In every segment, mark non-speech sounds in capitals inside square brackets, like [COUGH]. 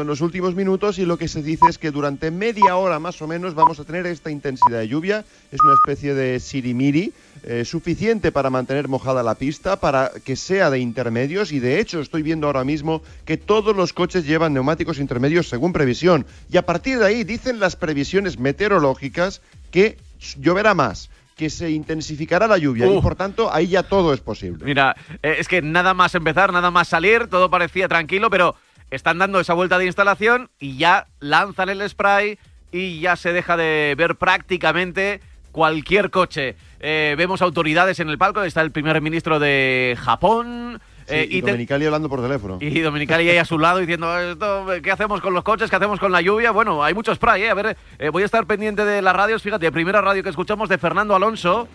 en los últimos minutos y lo que se dice es que durante media hora más o menos vamos a tener esta intensidad de lluvia. Es una especie de sirimiri eh, suficiente para mantener mojada la pista, para que sea de intermedios y de hecho estoy viendo ahora mismo que todos los coches llevan neumáticos intermedios según previsión. Y a partir de ahí dicen las previsiones meteorológicas que lloverá más que se intensificará la lluvia y por tanto ahí ya todo es posible. Mira, eh, es que nada más empezar, nada más salir, todo parecía tranquilo, pero están dando esa vuelta de instalación y ya lanzan el spray y ya se deja de ver prácticamente cualquier coche. Eh, vemos autoridades en el palco, está el primer ministro de Japón. Eh, y, Dominicali hablando por teléfono. Y Dominicali ahí a su lado diciendo, ¿qué hacemos con los coches? ¿Qué hacemos con la lluvia? Bueno, hay mucho spray, ¿eh? A ver, eh, voy a estar pendiente de las radios. Fíjate, primera radio que escuchamos de Fernando Alonso.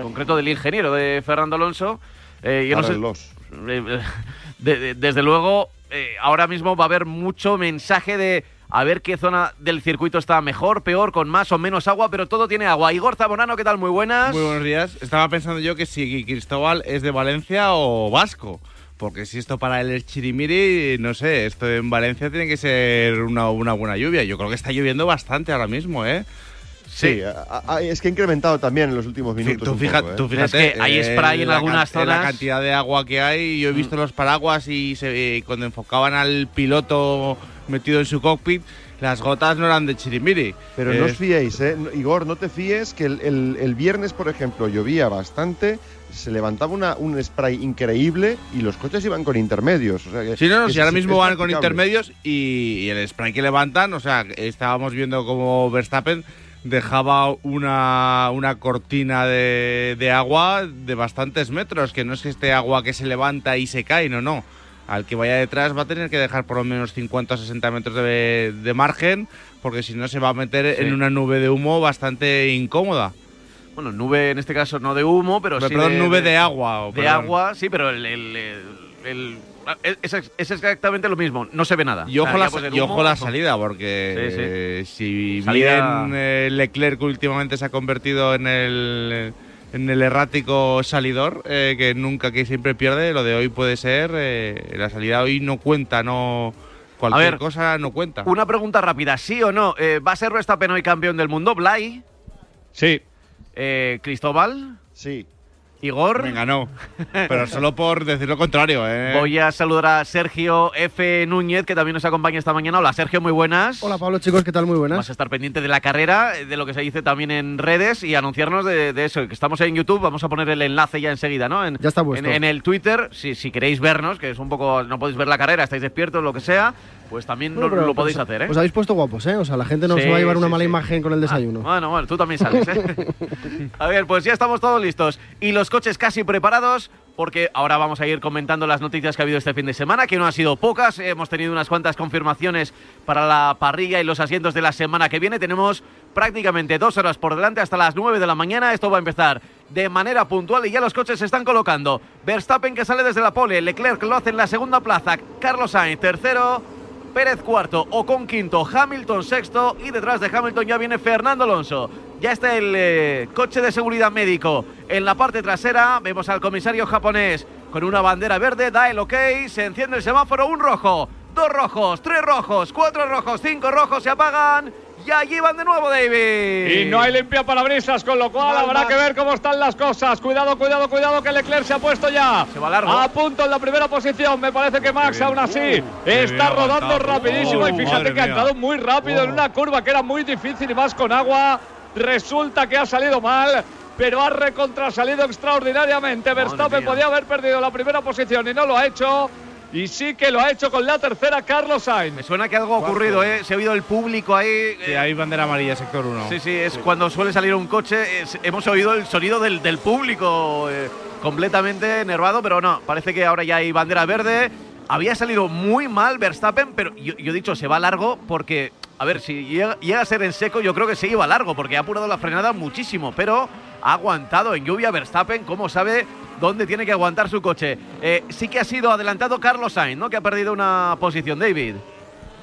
En concreto del ingeniero de Fernando Alonso. Eh, yo no sé, eh, [LAUGHS] desde luego, eh, ahora mismo va a haber mucho mensaje de a ver qué zona del circuito está mejor, peor, con más o menos agua, pero todo tiene agua. Igor Zabonano, ¿qué tal? Muy buenas. Muy buenos días. Estaba pensando yo que si Cristóbal es de Valencia o Vasco. Porque si esto para el Chirimiri, no sé, esto en Valencia tiene que ser una, una buena lluvia. Yo creo que está lloviendo bastante ahora mismo, ¿eh? Sí, es que ha incrementado también en los últimos minutos. tú, fíjate, tú fíjate, que hay eh, spray en algunas zonas. La cantidad de agua que hay. Yo he visto mm. los paraguas y se, cuando enfocaban al piloto metido en su cockpit, las gotas no eran de chirimiri. Pero no os fiéis, ¿eh? Igor, no te fíes que el, viernes, por ejemplo, llovía bastante, se levantaba una, un spray increíble y los coches iban con intermedios. O sea que, sí, no, no, si ahora mismo van con intermedios y, y, el spray que levantan, o sea, estábamos viendo como Verstappen dejaba una, una cortina de, de, agua de bastantes metros, que no es que esté agua que se levanta y se cae, no, no. Al que vaya detrás va a tener que dejar por lo menos 50 o 60 metros de, de margen, porque si no se va a meter en una nube de humo bastante incómoda. Bueno, nube en este caso no de humo, pero, sí. Perdón, nube de, agua. De agua, sí, pero el, el es, exactamente lo mismo, no se ve nada. Y ojo, la, salida, porque si bien eh, Leclerc últimamente se ha convertido en el, en el errático salidor, eh, que nunca, que siempre pierde, lo de hoy puede ser, eh, la salida hoy no cuenta, no... Cualquier cosa no cuenta. Una pregunta rápida, ¿sí o no? ¿Va a ser Verstappen hoy campeón del mundo? ¿Blay? Sí. ¿Cristóbal? Sí. Igor. Me ganó. Pero solo por decir lo contrario, ¿eh? Voy a saludar a Sergio F. Núñez, que también nos acompaña esta mañana. Hola, Sergio, muy buenas. Hola, Pablo, chicos, ¿qué tal? Muy buenas. Vas a estar pendiente de la carrera, de lo que se dice también en redes y anunciarnos de, eso. Que estamos en YouTube, vamos a poner el enlace ya enseguida, ¿no? ya está puesto. En, el Twitter, si, si queréis vernos, que es un poco. No podéis ver la carrera, estáis despiertos, lo que sea pues también lo, podéis pues, hacer, ¿eh? Os habéis puesto guapos, ¿eh? O sea, la gente no se va a llevar una mala imagen con el desayuno. Ah, bueno, bueno, tú también sales, ¿eh? [LAUGHS] a ver, pues ya estamos todos listos. Y los coches casi preparados, porque ahora vamos a ir comentando las noticias que ha habido este fin de semana, que no han sido pocas. Hemos tenido unas cuantas confirmaciones para la parrilla y los asientos de la semana que viene. Tenemos prácticamente dos horas por delante hasta las nueve de la mañana. Esto va a empezar de manera puntual y ya los coches se están colocando. Verstappen que sale desde la pole, Leclerc lo hace en la segunda plaza, Carlos Sainz tercero. Pérez cuarto, Ocon quinto, Hamilton sexto y detrás de Hamilton ya viene Fernando Alonso. Ya está el eh, coche de seguridad médico en la parte trasera. Vemos al comisario japonés con una bandera verde, da el ok, se enciende el semáforo, un rojo, dos rojos, tres rojos, cuatro rojos, cinco rojos, se apagan y allí van de nuevo, David. Y no hay limpia parabrisas, con lo cual habrá que ver cómo están las cosas. Cuidado, cuidado, cuidado, que Leclerc se ha puesto ya se va largo. a punto en la primera posición. Me parece que Max, aún así, está rodando rapidísimo. y fíjate que ha entrado muy rápido en una curva que era muy difícil y más con agua. Resulta que ha salido mal pero ha recontrasalido extraordinariamente. Verstappen podía haber perdido la primera posición y no lo ha hecho. Y sí que lo ha hecho con la tercera Carlos Sainz. Me suena que algo ha ocurrido, ¿eh? Se ha oído el público ahí. Sí, hay bandera amarilla, sector 1. Sí, sí, es cuando suele salir un coche. hemos oído el sonido del, público eh, completamente enervado, pero no, parece que ahora ya hay bandera verde. Había salido muy mal Verstappen, pero yo, he dicho, se va largo porque, a ver, si llega, llega, a ser en seco, yo creo que se iba largo porque ha apurado la frenada muchísimo, pero ha aguantado en lluvia Verstappen, como sabe dónde tiene que aguantar su coche. Eh, sí que ha sido adelantado Carlos Sainz, ¿no? Que ha perdido una posición, David.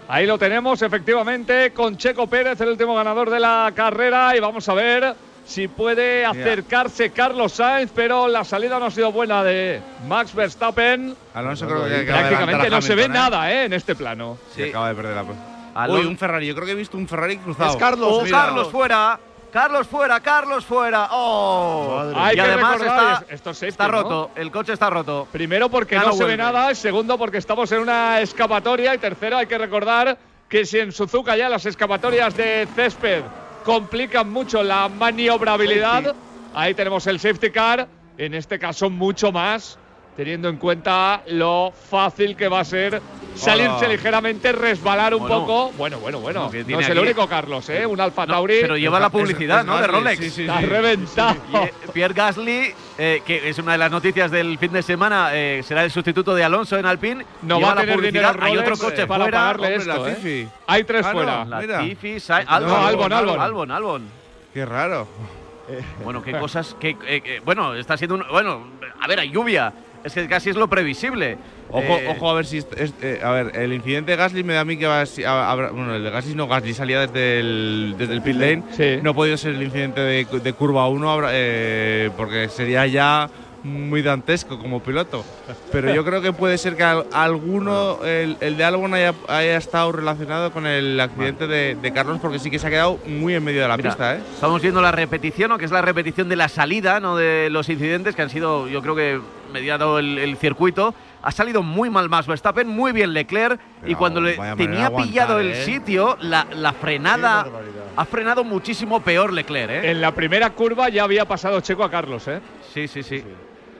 Ahí lo tenemos, efectivamente, con Checo Pérez, el último ganador de la carrera. Y vamos a ver si puede acercarse Carlos Sainz, pero la salida no ha sido buena de Max Verstappen. Alonso creo que prácticamente no se ve nada ¿eh? en este plano. Sí, acaba de perder la. Uy, un Ferrari. Yo creo que he visto un Ferrari cruzado. Es Carlos. Oh, Carlos fuera. Carlos fuera, Carlos fuera. ¡Oh! Hay y además está, esto está roto, el coche está roto. Primero porque no, se ve nada, segundo porque estamos en una escapatoria y tercero hay que recordar que si en Suzuka ya las escapatorias de césped complican mucho la maniobrabilidad. Ahí tenemos el safety car, en este caso mucho más, teniendo en cuenta lo fácil que va a ser salirse ligeramente, resbalar un poco. Bueno, bueno, bueno. No, es el único, Carlos, ¿eh? Un Alfa Tauri. pero lleva la publicidad, ¿no? de Rolex. Sí, sí, Está reventado. Eh, Pierre Gasly, eh, que es una de las noticias del fin de semana, eh, será el sustituto de Alonso en Alpine. No va a tener dinero Hay otro coche para fuera. pagarle esto, ¿eh? Hay tres ah, fuera. Latifi, Albon, Albon, Albon, Albon. Qué raro. Bueno, qué cosas que, bueno, está siendo un, bueno, a ver, hay lluvia. Es que casi es lo previsible. Ojo, eh, ojo a ver si. Eh, a ver, el incidente de Gasly me da a mí que va a, Bueno, el de Gasly no, Gasly salía desde el, desde el pit lane. No ha podido ser el incidente de, curva 1 eh, porque sería ya muy dantesco como piloto. Pero yo creo que puede ser que alguno, el, de Albon haya, haya, estado relacionado con el accidente de, Carlos, porque sí que se ha quedado muy en medio de la pista. ¿eh? Estamos viendo la repetición, o que es la repetición de la salida, no de los incidentes que han sido, yo creo que mediado el, circuito. Ha salido muy mal Max Verstappen, muy bien Leclerc. y cuando le tenía pillado el ¿eh? sitio, la, la frenada ha frenado muchísimo peor Leclerc. ¿eh? En la primera curva ya había pasado Checo a Carlos. ¿eh? Sí, sí, sí.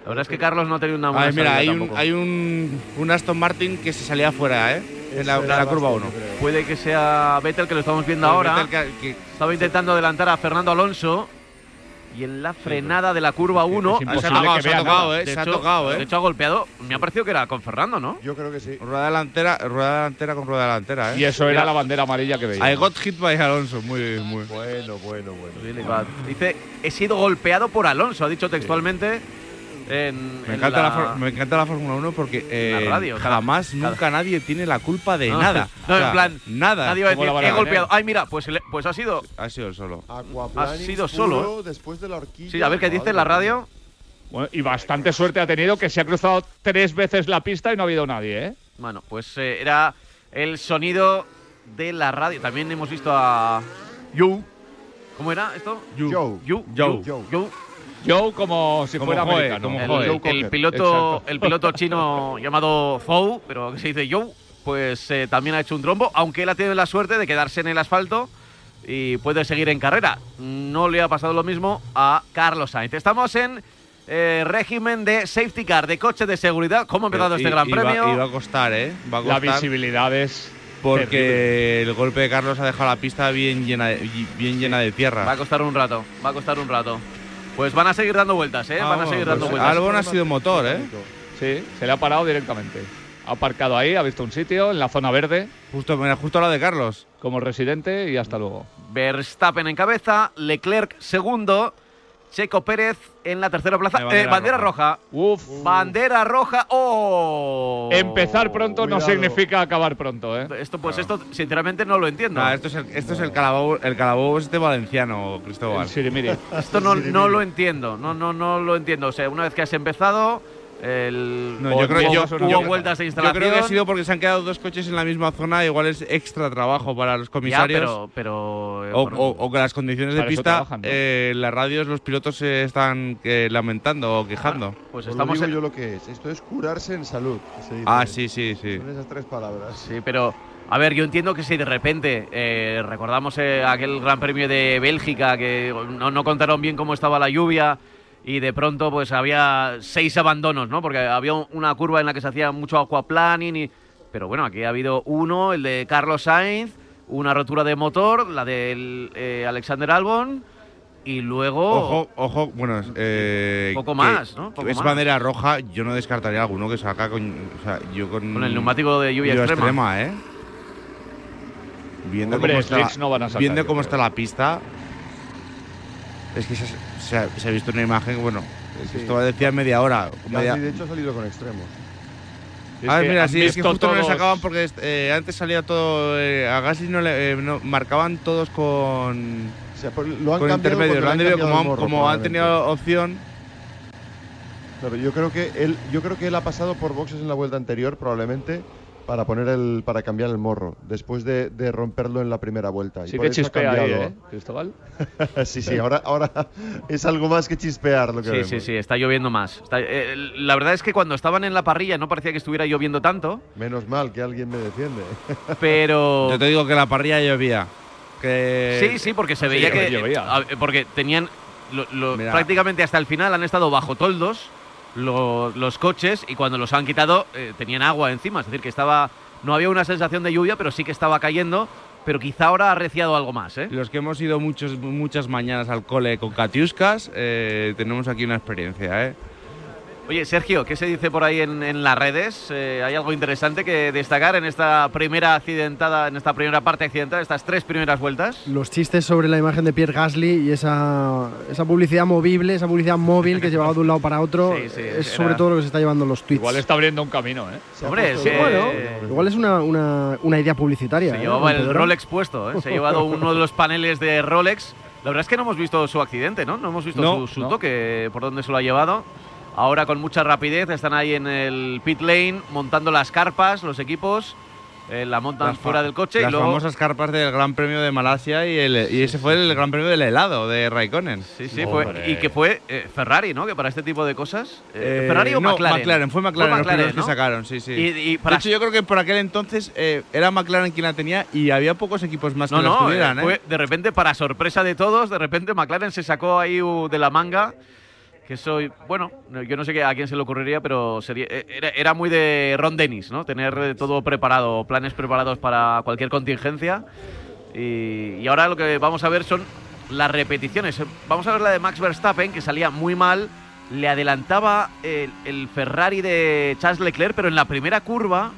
La verdad es que Carlos no ha tenido una buena mira, hay, un, hay un, Aston Martin que se salía fuera, ¿eh? En la, curva 1. Puede que sea Vettel, que lo estamos viendo ahora. Estaba intentando adelantar a Fernando Alonso y en la frenada de la curva 1 se, ha tocado, ¿eh? se ha tocado, ¿eh? De hecho, ha golpeado. Me ha parecido que era con Fernando, ¿no? Yo creo que sí. Rueda delantera, rueda delantera con rueda delantera, ¿eh? Y eso era la bandera amarilla que veía. I got hit by Alonso. Muy, muy. Bueno, bueno, bueno. Dice, he sido golpeado por Alonso, ha dicho textualmente me, encanta la, me encanta la Fórmula 1 porque eh, jamás, nunca nadie tiene la culpa de nada. [LAUGHS] No, en plan, nada. Nadie va a decir, he golpeado. Ay, mira, pues, pues ha sido. Ha sido solo. Ha sido solo. Después de la horquilla. Sí, a ver qué dice la radio. y bastante suerte ha tenido que se ha cruzado tres veces la pista y no ha habido nadie, ¿eh? Bueno, pues eh, era el sonido de la radio. También hemos visto a You. ¿Cómo era esto? You. You. You. Joe como si fuera americano. el, piloto, el piloto chino [LAUGHS] llamado Zhou, pero que se dice Joe, pues eh, también ha hecho un trombo, aunque él ha tenido la suerte de quedarse en el asfalto y puede seguir en carrera. No le ha pasado lo mismo a Carlos Sainz. Estamos en eh, régimen de safety car, de coche de seguridad. ¿Cómo ha empezado este Gran Premio? Y va a costar, ¿eh? Va a costar. La visibilidad es porque el golpe de Carlos ha dejado la pista bien llena bien llena de tierra. Va a costar un rato, va a costar un rato. Pues van a seguir dando vueltas, ¿eh? van a seguir dando pues vueltas. Albon ha sido motor, ¿eh? Sí, se le ha parado directamente. Ha aparcado ahí, ha visto un sitio en la zona verde. Justo, mira, justo la de Carlos. Como residente y hasta luego. Verstappen en cabeza, Leclerc segundo. Checo Pérez en la tercera plaza. Eh, bandera, roja. Uf. Bandera roja. ¡Oh! Empezar pronto no significa acabar pronto, ¿eh? Esto, pues esto, sinceramente, no lo entiendo. esto es el, esto es el calabobo, el calabobo este valenciano, Cristóbal. Sí, mire. Esto no, no lo entiendo. No, no, no lo entiendo. O sea, una vez que has empezado el, no, yo creo, yo, hubo vueltas de instalación. Yo creo que ha sido porque se han quedado dos coches en la misma zona, igual es extra trabajo para los comisarios. pero, eh, o, que las condiciones de pista, eh, las radios, los pilotos se están eh, lamentando o quejando. pues estamos en... yo lo que es. Esto es curarse en salud. ah, sí, sí, sí. Son esas tres palabras. Sí, pero a ver, yo entiendo que si de repente recordamos aquel Gran Premio de Bélgica que no, no contaron bien cómo estaba la lluvia y de pronto pues había seis abandonos, ¿no? Porque había una curva en la que se hacía mucho aquaplaning y... Pero bueno, aquí ha habido uno, el de Carlos Sainz, una rotura de motor, la del eh, Alexander Albon y luego... Ojo, ojo, bueno, eh, poco más, ¿no? es bandera roja, yo no descartaría alguno que saca con... O sea, yo con... Con el neumático de lluvia, extrema. ¿eh? Viendo cómo, está, viendo cómo está la pista, es que se ha, visto una imagen, bueno, esto decía media hora. Media... de hecho ha salido con extremos. Ah, mira, sí, es que justo no le sacaban porque eh, antes salía todo. Eh, a Gasly no le eh, marcaban todos con. O sea, por- lo han con intermedios. porque Lo han debido como, morro, como han tenido opción. Yo creo que él, yo creo que él ha pasado por boxes en la vuelta anterior probablemente para poner el, para cambiar el morro después de, de romperlo en la primera vuelta. y Sí por que chispea ahí. ¿eh, Cristóbal? [LAUGHS] sí, sí. Ahora, ahora es algo más que chispear lo que Sí, vemos. sí, sí, está lloviendo más. Está- eh, la verdad es que cuando estaban en la parrilla no parecía que estuviera lloviendo tanto, Menos mal que alguien me defiende. [LAUGHS] pero... Yo te digo que la parrilla llovía. Que Sí, sí, porque se veía que. llovía. Porque tenían. lo- lo- prácticamente hasta el final han estado bajo toldos lo- los coches y cuando los han quitado eh, tenían agua encima. Es decir, que estaba. No había una sensación de lluvia, pero sí que estaba cayendo. Pero quizá ahora ha arreciado algo más, ¿eh? Los que hemos ido muchos, muchas mañanas al cole con Katiuskas, eh, tenemos aquí una experiencia, ¿eh? Oye, Sergio, ¿qué se dice por ahí en, en las redes? Eh, ¿Hay algo interesante que destacar en esta primera accidentada, en esta primera parte accidentada, estas tres primeras vueltas? Los chistes sobre la imagen de Pierre Gasly y esa, esa publicidad movible, esa publicidad móvil que llevaba de un lado para otro, [LAUGHS] Sí, sí, es era- sobre todo lo que se está llevando los tweets. Igual está abriendo un camino, ¿eh? Hombre, puesto sí, Bueno, igual es una, una, una idea publicitaria. Se ¿eh? llevaba el. Rolex puesto, ¿eh? Se ha llevado uno de los paneles de Rolex. La verdad es que no hemos visto su accidente, ¿no? No hemos visto No, su, su no. toque, por dónde se lo ha llevado. Ahora con mucha rapidez están ahí en el pit lane montando las carpas, los equipos. eh, la montan Las fuera del coche Las y luego. famosas carpas del Gran Premio de Malasia y, el, y ese fue el Gran Premio del helado de Raikkonen. Sí, sí, fue, y que fue eh, Ferrari, ¿no? Que para este tipo de cosas. eh, Eh, ¿Ferrari o no, McLaren? Fue McLaren, los primeros ¿no? que sacaron, sí, sí. Y, y De para hecho, yo creo que por aquel entonces eh, era McLaren quien la tenía y había pocos equipos más No, que la tuvieran, eh, ¿eh? fue de repente, para sorpresa de todos, de repente McLaren se sacó ahí de la manga. Que soy, bueno, no- yo no sé a quién se le ocurriría, pero sería, eh, era, muy de Ron Dennis, ¿no? Tener eh, todo preparado, planes preparados para cualquier contingencia. Y, y ahora lo que vamos a ver son las repeticiones. Vamos a ver la de Max Verstappen, que salía muy mal. Le adelantaba el, el Ferrari de Charles Leclerc, pero en la primera curva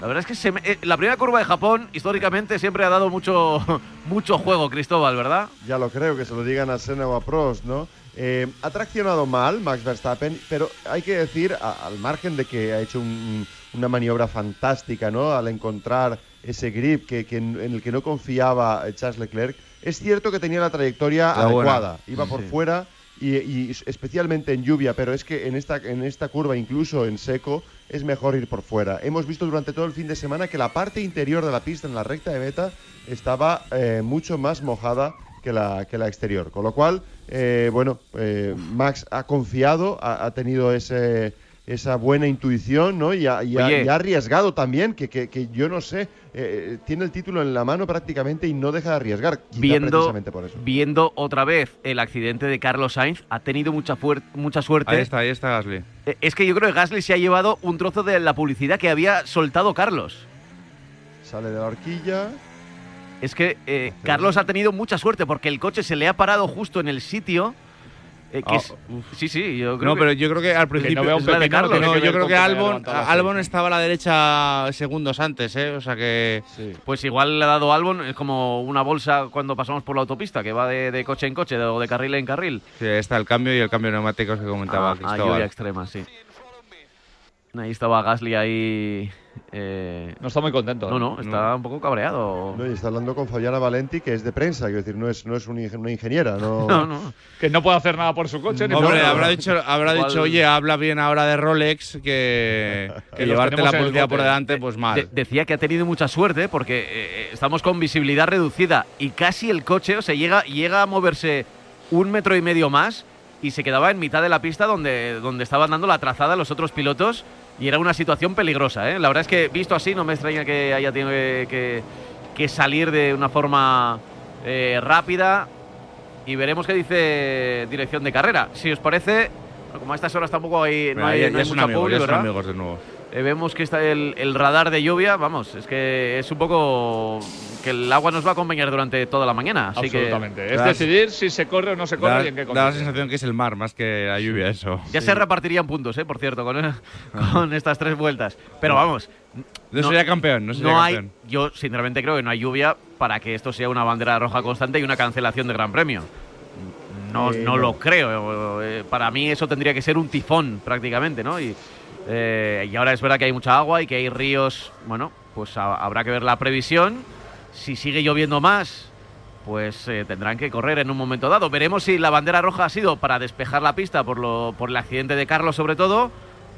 la verdad es que se me- eh, la primera curva de Japón históricamente siempre ha dado mucho, [LAUGHS] mucho juego, Cristóbal, ¿verdad? Ya lo creo, que se lo digan a Senna o a Prost, ¿no? Eh, ha traccionado mal Max Verstappen, pero hay que decir, a- al margen de que ha hecho un- una maniobra fantástica, ¿no? Al encontrar ese grip que, que en, en el que no confiaba eh, Charles Leclerc, es cierto que tenía la trayectoria La buena. adecuada, iba por fuera y, y especialmente en lluvia, pero es que en esta, en esta curva, incluso en seco, es mejor ir por fuera. Hemos visto durante todo el fin de semana que la parte interior de la pista, en la recta de meta, estaba eh, mucho más mojada que la, que la exterior. Con lo cual, eh, bueno, eh, Max ha confiado, ha, ha tenido ese, esa buena intuición, ¿no? Y ha, y ha- y ha arriesgado también, que, que- que yo no sé, eh, tiene el título en la mano prácticamente y no deja de arriesgar. Viendo, precisamente por eso. viendo otra vez el accidente de Carlos Sainz, ha tenido mucha, fuer- mucha suerte. Ahí está, ahí está Gasly. Eh, Es que yo creo que Gasly se ha llevado un trozo de la publicidad que había soltado Carlos. Sale de la horquilla. Es que eh, Carlos ha tenido mucha suerte porque el coche se le ha parado justo en el sitio. eh, que Ah, es- sí, sí, yo creo No, que- pero yo creo que al principio. vea un es la de Carlos. No, que yo creo que Albon, Albon estaba a la derecha segundos antes, ¿eh? O sea que. Sí. Pues igual le ha dado Albon, es como una bolsa cuando pasamos por la autopista, que va de, de coche en coche o de carril en carril. Sí, está el cambio y el cambio de neumáticos que comentaba Ah, ah, Cristóbal. lluvia extrema, sí. Ahí estaba Gasly ahí. Eh, No está muy contento. no, ¿eh? no, está un poco cabreado. No, y está hablando con Fabiana Valenti, que es de prensa, quiero decir, no es, no es un ingen- una ingeniera, no. [LAUGHS] No, no. Que no puede hacer nada por su coche. ni Hombre, habrá dicho, habrá Igual- dicho, oye, habla bien ahora de Rolex que, [LAUGHS] llevarte la bote. por delante, pues mal. De- decía que ha tenido mucha suerte porque eh, eh, estamos con visibilidad reducida y casi el coche, o sea, llega, llega a moverse un metro y medio más y se quedaba en mitad de la pista donde, donde estaban dando la trazada los otros pilotos y era una situación peligrosa. ¿eh? La verdad es que visto así no me extraña que haya tenido que, que- que salir de una forma eh, rápida y veremos qué dice dirección de carrera. Si os parece, como a estas horas tampoco hay, no hay, ya, no ya hay son mucha amigos, publi, ya son ¿verdad? amigos de nuevo. Eh, vemos que está el, el radar de lluvia, vamos, es que es un poco que el agua nos va a acompañar durante toda la mañana. Así Absolutamente. Es Das- decidir si se corre o no se corre Da, y en qué da la condiciones. sensación que es el mar más que la lluvia, eso. que ya se repartirían puntos, eh, por cierto, con, con estas tres vueltas. Pero vamos, No, No- sería campeón, no sería no hay, campeón. yo sinceramente creo que no hay lluvia para que esto sea una bandera roja constante y una cancelación de Gran Premio. No, Eh, no no. lo creo. eh, Para mí eso tendría que ser un tifón prácticamente, ¿no? Y, eh, y ahora es verdad que hay mucha agua y que hay ríos. Bueno, pues ha- habrá que ver la previsión. Si sigue lloviendo más, pues eh, tendrán que correr en un momento dado. Veremos si la bandera roja ha sido para despejar la pista por, lo, por el accidente de Carlos sobre todo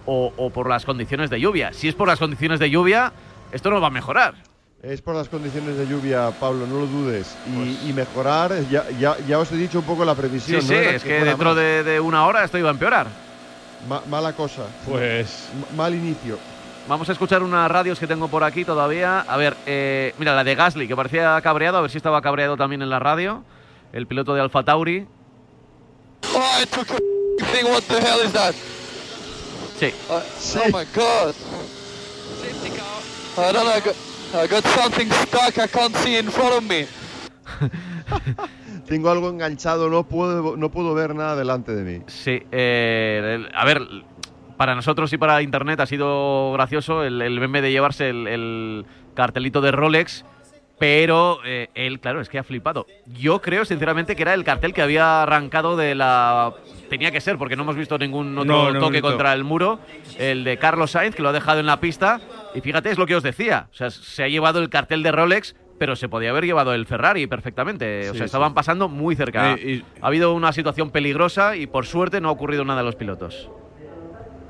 o, o por las condiciones de lluvia. Si es por las condiciones de lluvia, esto no va a mejorar. Es por las condiciones de lluvia, Pablo, no lo dudes. Y, y mejorar, ya, ya, ya os he dicho un poco la previsión. Sí, ¿no? sí, Era es que dentro de, de una hora esto iba a empeorar. Ma- mala cosa. Pues M- mal inicio. Vamos a escuchar unas radios que tengo por aquí todavía. A ver, eh, mira, la de Gasly, que parecía cabreado, a ver si estaba cabreado también en la radio. El piloto de Alfa Tauri. Oh, I took a thing. What the hell is that? Sí, Uh, Oh my god. I don't know. I got, I got something stuck. I can't see in front of me. [LAUGHS] Tengo algo enganchado, no puedo, no puedo ver nada delante de mí. sí. eh, a ver, para nosotros y para Internet ha sido gracioso el, el meme de llevarse el, el cartelito de Rolex. Pero eh, él, claro, es que ha flipado. Yo creo, sinceramente, que era el cartel que había arrancado de la. Tenía que ser, porque no hemos visto ningún otro No, no hemos toque contra el muro. El de Carlos Sainz, que lo ha dejado en la pista. Y fíjate, es lo que os decía. O sea, se ha llevado el cartel de Rolex, pero se podía haber llevado el Ferrari perfectamente. o Sí, sea, sí. estaban pasando muy cerca. Eh, y- Ha habido una situación peligrosa y por suerte no ha ocurrido nada a los pilotos.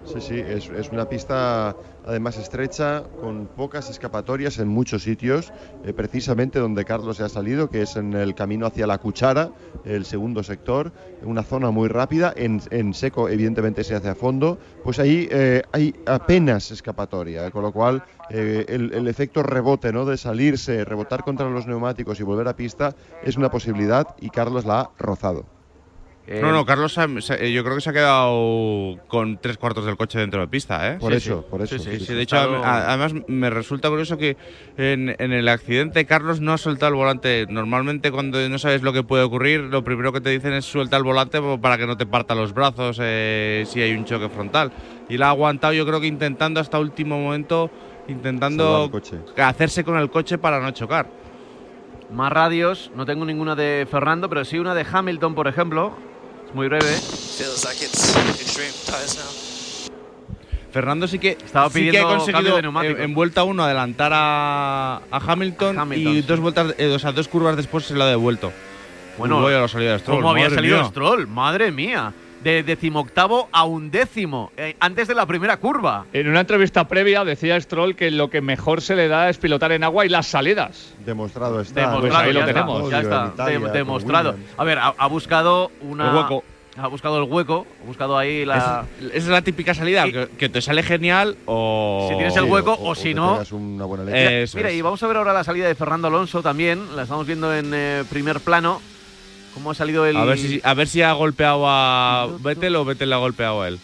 Sí, sí, es, es una pista además estrecha, con pocas escapatorias en muchos sitios, eh, precisamente donde Carlos se ha salido, que es en el camino hacia la cuchara, el segundo sector, una zona muy rápida, en, seco evidentemente se hace a fondo, pues ahí eh, hay apenas escapatoria, con lo cual eh, el, el efecto rebote, ¿no? De salirse, rebotar contra los neumáticos y volver a pista es una posibilidad y Carlos la ha rozado. Eh, No, no, Carlos, ha- se- yo creo que se ha quedado con tres cuartos del coche dentro de pista, ¿eh? Por Sí, eso, sí. por eso. Sí, Sí, sí, sí, de hecho, Estado- además me resulta curioso que en, en el accidente Carlos no ha soltado el volante. Normalmente cuando no sabes lo que puede ocurrir, lo primero que te dicen es suelta el volante para que no te parta los brazos eh, si hay un choque frontal. Y la ha aguantado yo creo que intentando hasta último momento, intentando hacerse con el coche para no chocar. Más radios, no tengo ninguna de Fernando, pero sí una de Hamilton, por ejemplo. Muy breve. Feels like it's extreme tires now. Fernando sí que, Estaba sí que ha pidiendo cambio conseguido de neumático. en, en vuelta uno adelantar a, a Hamilton, Hamilton, y sí. dos vueltas, eh, o sea, dos curvas después se lo ha devuelto. Bueno, Uy, a la salida de Stroll, ¿Cómo había salido mía. Stroll? Madre mía. De decimoctavo a undécimo, eh, antes de la primera curva. en una entrevista previa decía Stroll que lo que mejor se le da es pilotar en agua y las salidas. Demostrado está. Demostrado, Pues ahí lo está, tenemos. ya está, Italia, de- demostrado. A ver, ha, ha buscado una. El hueco. Ha buscado el hueco, ha buscado ahí la. Es- Esa es la típica salida, Y- que, que te sale genial o... Si tienes el Sí, hueco, o si te no- una buena Mira, es. y vamos a ver ahora la salida de Fernando Alonso también. La estamos viendo en eh, primer plano. ¿Cómo ha salido el.? a, ver si, a ver si ha golpeado a Vettel o Vettel le ha golpeado a él.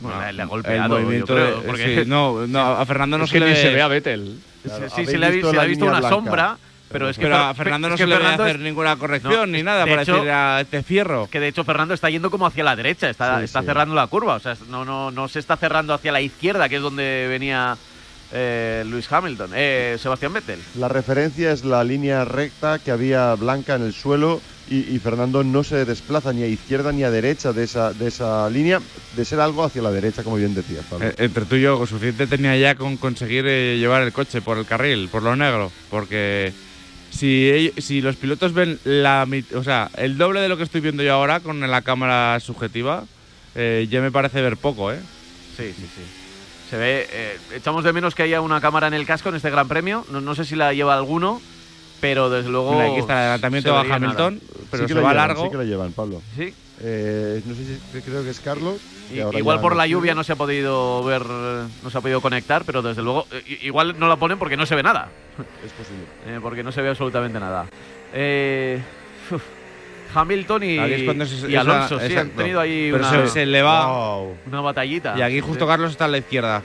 Bueno, le ha El golpeado, yo movimiento creo, de- porque- sí, [LAUGHS] no, no, a Fernando no es se que le ni se ve a Vettel. Claro, Sí, se le ha, vi- visto se le ha la visto línea una blanca. sombra, pero es que, Pero a Fernando no se le ve Fernando hacer es- ninguna corrección No, ni nada de para hecho- decir a este fierro. que de hecho Fernando está yendo como hacia la derecha, está, Sí, está sí. cerrando la curva, o sea, no, no, no se está cerrando hacia la izquierda, que es donde venía eh, Luis Hamilton, eh, Sebastián Vettel. La referencia es la línea recta que había blanca en el suelo y, y Fernando no se desplaza ni a izquierda ni a derecha de esa, de esa línea, de ser algo hacia la derecha, como bien decías, Pablo. Eh, entre tú y yo, suficiente tenía ya con conseguir eh, llevar el coche por el carril, por lo negro, porque si, si los pilotos ven la o sea, el doble de lo que estoy viendo yo ahora con la cámara subjetiva, eh, ya me parece ver poco, ¿eh? Sí, sí, sí. Se ve, eh, echamos de menos que haya una cámara en el casco en este Gran Premio, no, no sé si la lleva alguno, pero desde luego... Mira, aquí está el adelantamiento vería Hamilton, pero Sí que se lo va llevan, largo. Sí que lo llevan, Pablo. Sí, Eh, no sé si creo que es Carlos. que Y- ahora igual por la lluvia no se ha podido ver, no se ha podido conectar, pero desde luego, eh, igual no la ponen porque no se ve nada. Es posible. [LAUGHS] Eh, porque no se ve absolutamente nada. Eh, uf, Hamilton y, Ahí es cuando se- y esa- Alonso, sí, han tenido ahí Pero una, se, se le va. Wow. una batallita. Y aquí justo Sí. Carlos está a la izquierda.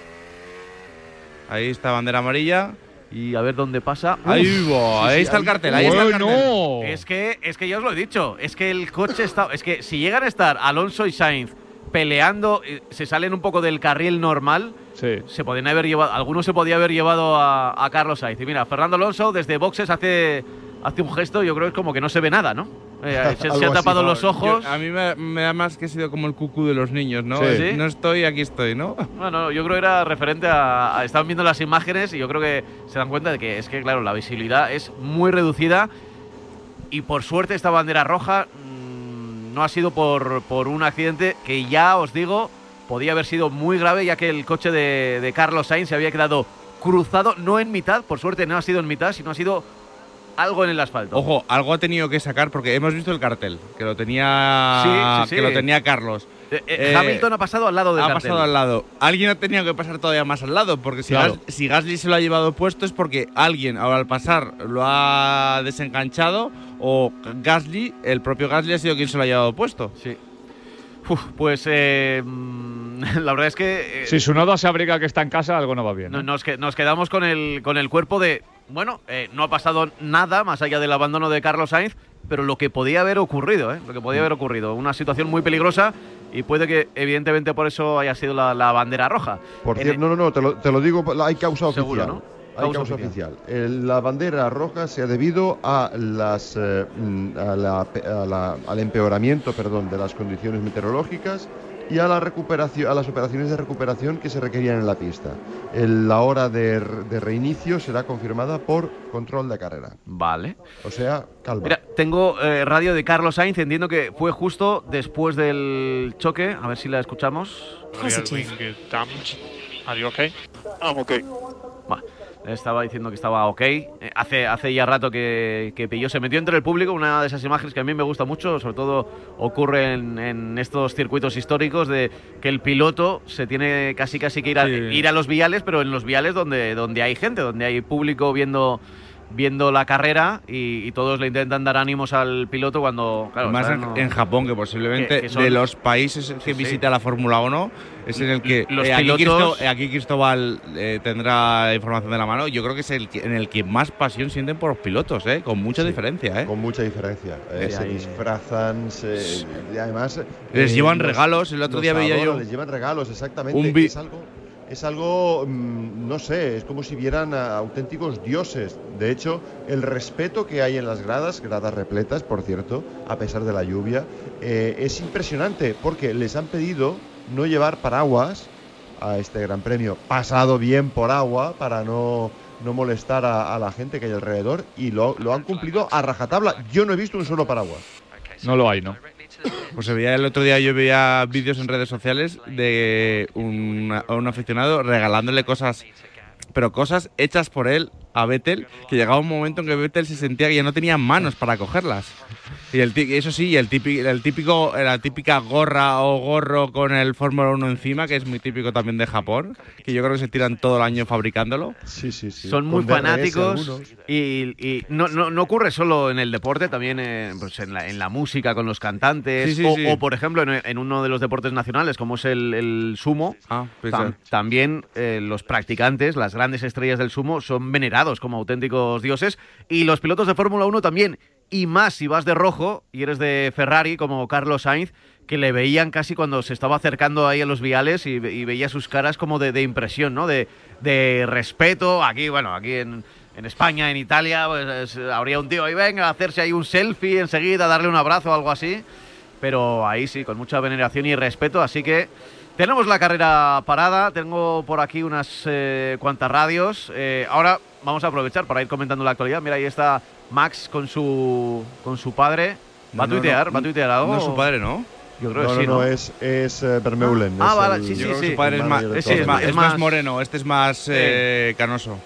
Ahí está bandera amarilla. Y a ver dónde pasa. Ahí, va, ahí está el cartel, ahí está el cartel. Es que, es que ya os lo he dicho, es que el coche está. Es que si llegan a estar Alonso y Sainz peleando, eh, se salen un poco del carril normal, Sí. se podían haber llevado. Algunos se podía haber llevado a, a Carlos Sainz. Y mira, Fernando Alonso desde boxes hace, hace un gesto, yo creo que es como que no se ve nada, ¿no? Eh, [LAUGHS] se, se ha tapado los ojos. Yo- a mí me, me da más que he sido como el cucú de los niños, ¿no? No estoy, aquí estoy, ¿no? [LAUGHS] Bueno, yo creo que era referente a, a- Estaban viendo las imágenes y yo creo que se dan cuenta de que es que, claro, la visibilidad es muy reducida. y por suerte esta bandera roja mm, no ha sido por, por un accidente que ya os digo podía haber sido muy grave ya que el coche de, de Carlos Sainz se había quedado cruzado, no en mitad, por suerte no ha sido en mitad, sino ha sido algo en el asfalto. Ojo, algo ha tenido que sacar porque hemos visto el cartel, que lo tenía, Sí, sí, sí. Que lo tenía Carlos. Eh, eh, eh, Hamilton ha pasado al lado del ha cartel. pasado al lado. Alguien ha tenido que pasar todavía más al lado, porque si, Claro. Gas- si Gasly se lo ha llevado puesto es porque alguien ahora al pasar lo ha desenganchado o Gasly, el propio Gasly ha sido quien se lo ha llevado puesto. Sí. Uf, pues eh, mm, [LAUGHS] la verdad es que eh, Si su nodo se abriga que está en casa, algo no va bien. no- ¿eh? nos, que- nos quedamos con el, con el cuerpo de, bueno, eh, no ha pasado nada más allá del abandono de Carlos Sainz, pero lo que podía haber ocurrido, ¿eh? lo que podía haber ocurrido. Una situación muy peligrosa y puede que evidentemente por eso haya sido la, la bandera roja. Por cierto, no, no, no, te lo, te lo digo, hay causa oficial. ¿no? Hay Causa causa, oficial. la bandera roja se ha debido a las, eh, mm, a la a la- al empeoramiento perdón, de las condiciones meteorológicas y a, la recuperación, a las operaciones de recuperación que se requerían en la pista. El- la hora de, de reinicio será confirmada por control de carrera. Vale. O sea, calma. Mira, tengo eh, radio de Carlos Sainz, entiendo que fue justo después del choque, a ver si la escuchamos. Are you okay? I'm okay. Estaba diciendo que estaba ok. Eh, hace, hace ya rato que, que pilló, se metió entre el público, una de esas imágenes que a mí me gusta mucho, sobre todo ocurre en, en estos circuitos históricos de que el piloto se tiene casi casi que ir a, Sí. ir a los viales, pero en los viales donde, donde hay gente, donde hay público viendo viendo la carrera y, y todos le intentan dar ánimos al piloto cuando claro, Más en, no- en Japón, que posiblemente Que- que son- de los países que Sí, sí. visita la Fórmula 1 es en el que Los eh, aquí, pilotos- Cristo- eh, aquí Cristóbal eh, tendrá información de la mano. Yo creo que es el que- en el que más pasión sienten por los pilotos, eh, con mucha Sí, Sí. ¿eh? Con mucha diferencia. Eh, Sí, se ahí- disfrazan, se- y además. Les eh, llevan los- regalos, el otro día veía yo Les llevan regalos, exactamente. un vi- es algo, es algo mm, no sé, es como si vieran a auténticos dioses. De hecho, el respeto que hay en las gradas, gradas repletas, por cierto, a pesar de la lluvia, eh, es impresionante porque les han pedido no llevar paraguas a este gran premio, pasado bien por agua para no no molestar a, a la gente que hay alrededor y lo, lo han cumplido a rajatabla. Yo no he visto un solo paraguas. No lo hay, ¿no? Pues se veía el otro día, yo veía vídeos en redes sociales de un, un aficionado regalándole cosas, pero cosas hechas por él a Vettel, que llegaba un momento en que Vettel se sentía que ya no tenía manos para cogerlas. Y el, eso sí, el típico, el típico, la típica gorra o gorro con el Fórmula 1 encima, que es muy típico también de Japón, que yo creo que se tiran todo el año fabricándolo. Sí, sí, sí. Son muy Con fanáticos y, y no, no, no ocurre solo en el deporte, también eh, pues en, la, en la música con los cantantes Sí, sí, o, sí. o, por ejemplo, en, en uno de los deportes nacionales como es el, el sumo. Ah, pues tam- también eh, los practicantes, las grandes estrellas del sumo, son venerados como auténticos dioses y los pilotos de Fórmula 1 también. Y más si vas de rojo y eres de Ferrari, como Carlos Sainz, que le veían casi cuando se estaba acercando ahí a los viales y, ve- y veía sus caras como de, impresión, ¿no? De, respeto. Aquí, bueno, aquí en, España, en Italia, pues, es- habría un tío ahí, venga, a hacerse ahí un selfie enseguida, darle un abrazo o algo así. Pero ahí sí, con mucha veneración y respeto. Así que tenemos la carrera parada. Tengo por aquí unas eh, cuantas radios. Eh, ahora vamos a aprovechar para ir comentando la actualidad. Mira, ahí está Max con su, con su padre. ¿Va a No, no, tuitear? no, ¿Va a tuitear algo? No es su padre, ¿no? Yo creo No, que no, sí, no, ¿no? es, es eh, Vermeulen. Ah, es vale, el- sí, sí, sí. su padre es más, es, es más más- moreno, este es más eh, canoso.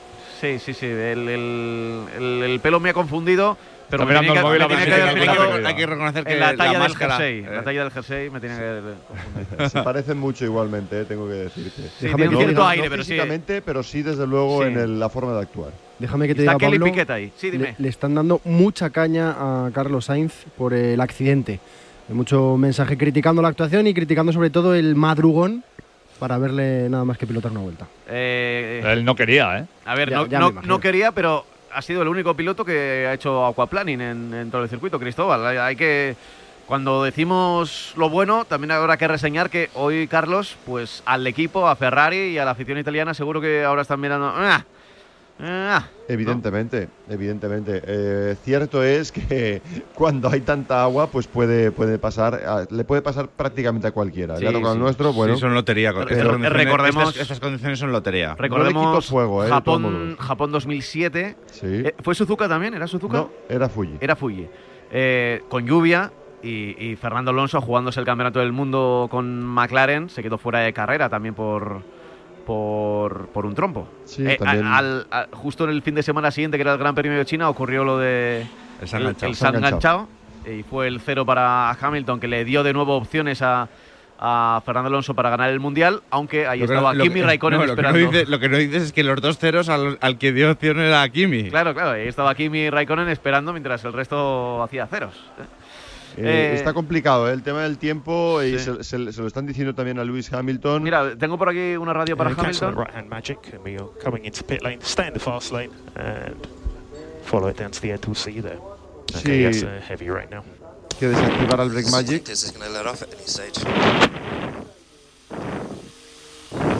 Sí, sí, sí. El, el- el- el pelo me ha confundido. Pero Está me el móvil me a ver tenía si que tiene hay, que reconocer que la talla del máscara, jersey. eh, La talla del jersey me tenía que. Se parecen mucho igualmente, eh, tengo que decirte. Sí, Déjame tiene cierto no- aire, no pero sí. pero sí desde luego Sí. en el- la forma de actuar. Déjame que te Está diga, Kelly Pablo, Piquet ahí. Sí, dime. le, le están dando mucha caña a Carlos Sainz por el accidente. Hay mucho mensaje criticando la actuación y criticando sobre todo el madrugón para verle nada más que pilotar una vuelta. Eh, Él no quería, ¿eh? A ver, Ya- no, ya no- no quería, pero ha sido el único piloto que ha hecho aquaplaning en, todo el circuito, Cristóbal. Hay, hay que. Cuando decimos lo bueno, también habrá que reseñar que hoy, Carlos, pues al equipo, a Ferrari y a la afición italiana, seguro que ahora están mirando. "Ah, ah", Evidentemente, evidentemente. Eh, cierto es que [LAUGHS] cuando hay tanta agua, pues puede, puede pasar, a- le puede pasar prácticamente a cualquiera. Sí, ya toca sí. el nuestro, bueno. sí, son lotería. Pero- Estas pero condiciones- recordemos- estas, estas condiciones son lotería. Recordemos fuego, eh, Japón. Japón 2007. sí. Eh, ¿Fue Suzuka también? ¿Era Suzuka? no, era Fuji. Era Fuji. eh, con lluvia. Y, y Fernando Alonso jugándose el campeonato del mundo con McLaren se quedó fuera de carrera también por, por, por un trompo. Sí, Eh, al- a- justo en el fin de semana siguiente, que era el Gran Premio de China, ocurrió lo de El enganchado. el se ha enganchado, y fue el cero para Hamilton, que le dio de nuevo opciones a, a Fernando Alonso para ganar el Mundial, aunque ahí Lo que estaba lo Kimi que- Raikkonen no, lo que no esperando. dices- lo que no dices es que los dos ceros al, al que dio opción era a Kimi. Claro, claro, ahí estaba Kimi Raikkonen esperando mientras el resto hacía ceros. Eh, Eh, está complicado ¿eh? el tema del tiempo y se, se- se lo están diciendo también a Lewis Hamilton. Mira, tengo por aquí una radio para Hamilton. right hand magic, and we are coming into pit lane. Stay in the fast lane and follow it down to the end. We'll see you there. Sí. Uh, heavy right now. que desactivar al Break Magic.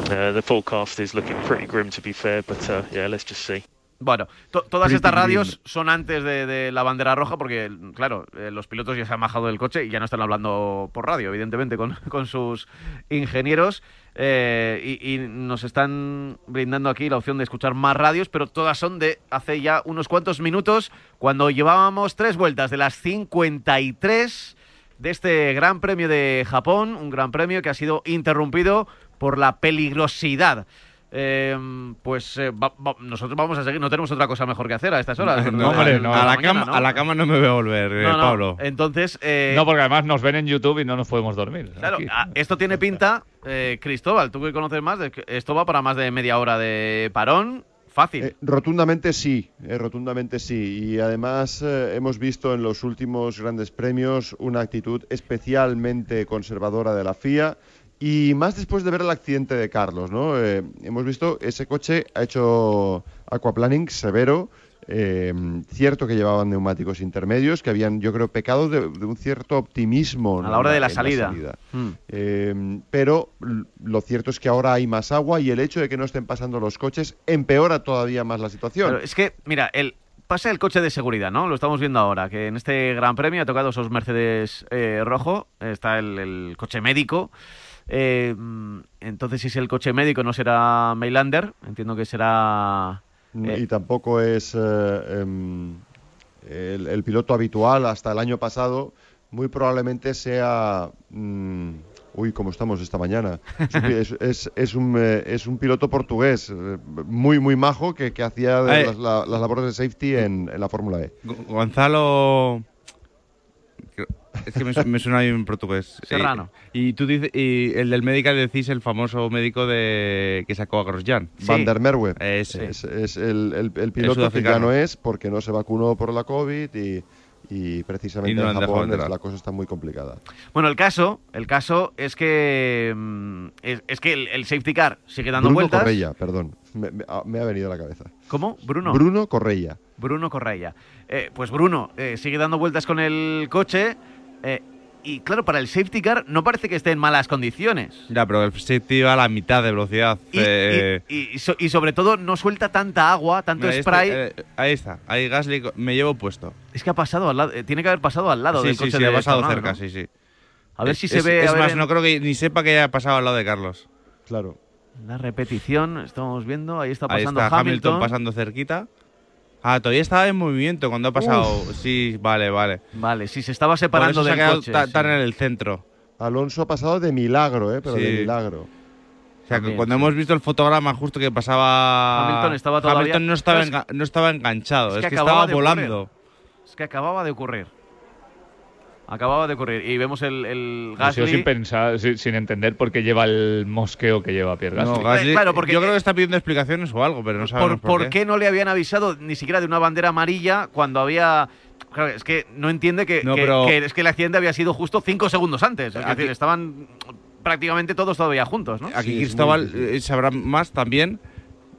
Uh, the forecast is looking pretty grim, to be fair, but uh, yeah, let's just see. Bueno, to- todas estas radios son antes de, de la bandera roja porque, claro, eh, los pilotos ya se han bajado del coche y ya no están hablando por radio, evidentemente, con, [LAUGHS] con sus ingenieros. eh, y, y nos están brindando aquí la opción de escuchar más radios, pero todas son de hace ya unos cuantos minutos, cuando llevábamos tres vueltas de las 53 de este Gran Premio de Japón, un Gran Premio que ha sido interrumpido por la peligrosidad. Eh, pues eh, va- va- nosotros vamos a seguir, no tenemos otra cosa mejor que hacer a estas horas. [LAUGHS] No, hombre, a, no. a la mañana, cama, ¿no? a la cama no me voy a volver, eh, Pablo. Entonces, eh, No, porque además nos ven en YouTube y no nos podemos dormir. claro, aquí. ah, esto tiene pinta, eh, Cristóbal, tú que conoces más, esto va para más de media hora de parón, fácil. Eh, rotundamente sí, eh, rotundamente sí. Y además eh, hemos visto en los últimos grandes premios una actitud especialmente conservadora de la FIA. Y más después de ver el accidente de Carlos, ¿no? Eh, hemos visto ese coche ha hecho aquaplaning severo. eh, cierto que llevaban neumáticos intermedios, que habían, yo creo, pecado de, de un cierto optimismo A la hora de la salida. Mm. eh, pero lo cierto es que ahora hay más agua y el hecho de que no estén pasando los coches empeora todavía más la situación. Pero es que, mira, el pasa el coche de seguridad, ¿no? Lo estamos viendo ahora, que en este Gran Premio ha tocado esos Mercedes eh, rojo, está el, el coche médico. Eh, mm, entonces, si es el coche médico, no será Mailander, entiendo que será... eh, Y tampoco es eh, em, el, el piloto habitual hasta el año pasado. Muy probablemente sea. mm, uy, cómo estamos esta mañana. Es, un [LAUGHS] es- es- es un, eh, es un piloto portugués muy, muy majo que, que hacía las, la- las labores de safety en, en la Fórmula E. Go- Gonzalo. Es que me, su- me suena ahí en portugués. Serrano. Y, y tú dices, y el del medical decís el famoso médico de que sacó a Grosjean. Sí. Van der Merwe. Ese. Es, es el, el- el piloto que sudafricano. ya no es porque no se vacunó por la COVID y, y precisamente Y no en Japón entrar. la cosa está muy complicada. Bueno, el caso, el caso es que mm, es, es que el, el safety car sigue dando Bruno vueltas. Correia, perdón. Me, me- ah, me ha venido a la cabeza. ¿Cómo? Bruno. Bruno Correia. Bruno Correia. Eh, pues Bruno eh, sigue dando vueltas con el coche. Eh, y claro, para el safety car no parece que esté en malas condiciones. Ya, pero el safety va a la mitad de velocidad. Y, eh, y- y so- y sobre todo no suelta tanta agua, tanto mira, este, spray. eh, ahí está, ahí Gasly me llevo puesto. Es que ha pasado al lado, eh, tiene que haber pasado al lado sí, del sí, coche sí, de ha pasado cerca, ¿no? sí, sí. A ver Es- si se es- ve. Es a ver más, en no creo que ni sepa que haya pasado al lado de Carlos. Claro. La repetición, estamos viendo, ahí está Ahí pasando está Hamilton. Hamilton pasando cerquita. Ah, todavía estaba en movimiento cuando ha pasado. Sí, vale, vale. Vale, si se estaba Por separando eso se ha del quedado coche. ta- sí. tan en el centro. Alonso ha pasado de milagro, ¿eh? Pero Sí. de milagro. O sea, que cuando sí. hemos visto el fotograma justo que pasaba. Hamilton estaba todavía- Hamilton no estaba, Pero es- enga- no estaba enganchado, es es, que estaba volando. Es que acababa de ocurrir. Acababa de ocurrir. Y vemos el, el Ha sido Gasly. sin pensar, sin, entender por qué lleva el mosqueo que lleva Pierre Gasly. No, Gasly- Claro, porque- yo creo que está pidiendo explicaciones o algo, pero no sabemos ¿Por, por qué no le habían avisado ni siquiera de una bandera amarilla cuando había... Claro, es que no entiende que, No, que- pero- que es que el accidente había sido justo cinco segundos antes. Es Aquí- decir, estaban prácticamente todos todavía juntos, ¿no? Aquí Sí, Cristóbal muy eh, sabrá más también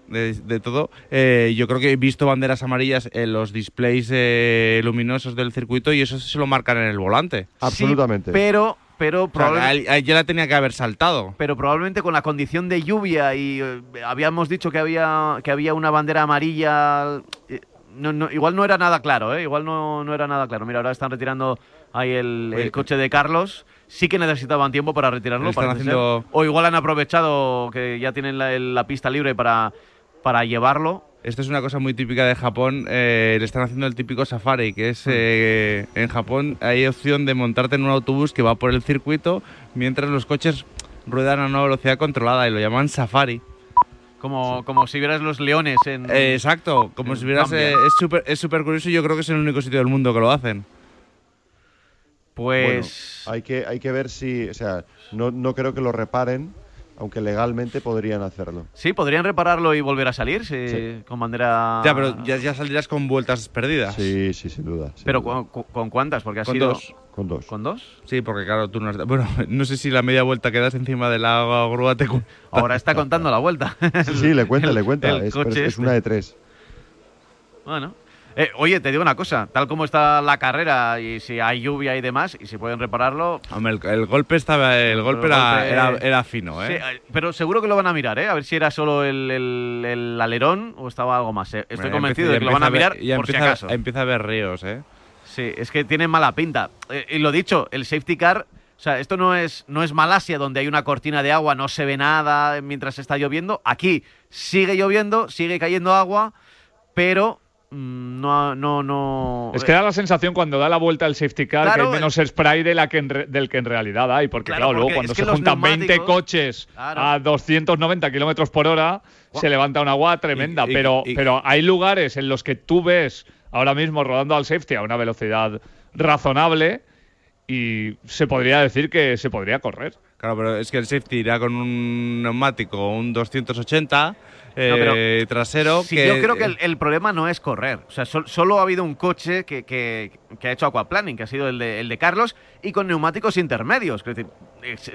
de, de todo. Eh, yo creo que he visto banderas amarillas en los displays eh, luminosos del circuito y eso se lo marcan en el volante. Absolutamente. Sí, pero, pero, O sea, probablemente, ya la tenía que haber saltado. pero probablemente con la condición de lluvia y eh, habíamos dicho que había, que había una bandera amarilla... eh, no, no, igual no era nada claro, ¿eh? Igual no, no era nada claro. Mira, ahora están retirando ahí el, Oye, el coche de Carlos. Sí que necesitaban tiempo para retirarlo. Están haciendo-. O igual han aprovechado que ya tienen la pista libre para, para llevarlo. esto es una cosa muy típica de Japón. eh, le están haciendo el típico safari, que es eh, en Japón hay opción de montarte en un autobús que va por el circuito mientras los coches ruedan a una velocidad controlada y lo llaman safari. Como, como si vieras los leones en. Eh, exacto, como en si vieras. Eh, es súper es súper curioso y yo creo que es el único sitio del mundo que lo hacen. pues. Bueno, hay que, hay que ver si, o sea, no, no creo que lo reparen, aunque legalmente podrían hacerlo. Sí, podrían repararlo y volver a salir si- Sí. con bandera. Ya, pero ya, ya saldrías con vueltas perdidas. Sí, sí, sin duda. sin Pero duda. ¿con, cuántas? Porque ha Con sido. dos. Con dos. ¿Con dos? Sí, porque claro, tú no has... Bueno, no sé si la media vuelta que das encima de la grúa te... Ahora está contando la vuelta. Sí, sí, le cuenta, [LAUGHS] El- le cuenta. es este. una de tres. Bueno. Eh, oye, te digo una cosa, tal como está la carrera y si hay lluvia y demás, y si pueden repararlo... Hombre, el, el golpe estaba... El golpe, era, golpe- era, era fino, ¿eh? pero seguro que lo van a mirar, ¿eh? A ver si era solo el, alerón o estaba algo más. eh. Estoy Bueno, convencido de que lo van a mirar ver- ya por si empieza, acaso. Empieza a ver ríos, ¿eh? Sí, es que tiene mala pinta. Eh, y lo dicho, el safety car, o sea, esto no es, no es Malasia donde hay una cortina de agua, no se ve nada mientras está lloviendo. Aquí sigue lloviendo, sigue cayendo agua, pero no, no, no. Es que da la sensación cuando da la vuelta el safety car Claro, que hay menos spray de la que en re- del que en realidad hay. Porque, Claro, claro, luego cuando se juntan 20 neumáticos- coches Claro. a 290 kilómetros por hora, se levanta una agua tremenda. Y- y- pero, y- pero hay lugares en los que tú ves ahora mismo rodando al safety a una velocidad razonable y se podría decir que se podría correr. Claro, pero es que el safety irá con un neumático, un 280 eh, trasero. Sí, que, yo creo que el, el problema no es correr. O sea, sol- solo ha habido un coche que, que- que ha hecho aquaplaning, que ha sido el de, el de Carlos, y con neumáticos intermedios. Es decir,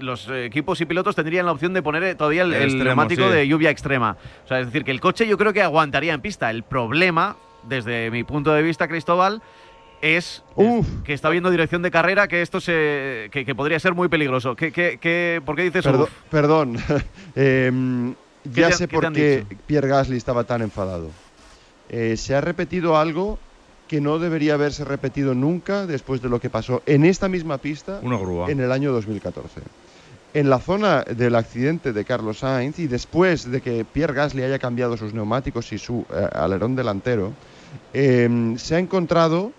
los equipos y pilotos tendrían la opción de poner eh, todavía el, El el extremo, neumático sí. de lluvia extrema. O sea, es decir, que el coche yo creo que aguantaría en pista. El problema, desde mi punto de vista, Cristóbal, es Uf. que está viendo dirección de carrera que esto se que, que podría ser muy peligroso. ¿Qué, qué, qué- por qué dices Perdo- perdón. ¿Qué [LAUGHS] ya te- sé qué por qué dicho? Pierre Gasly estaba tan enfadado. Eh, se ha repetido algo que no debería haberse repetido nunca después de lo que pasó en esta misma pista Una grúa. en el año 2014. En la zona del accidente de Carlos Sainz y después de que Pierre Gasly haya cambiado sus neumáticos y su eh, alerón delantero, em, se ha encontrado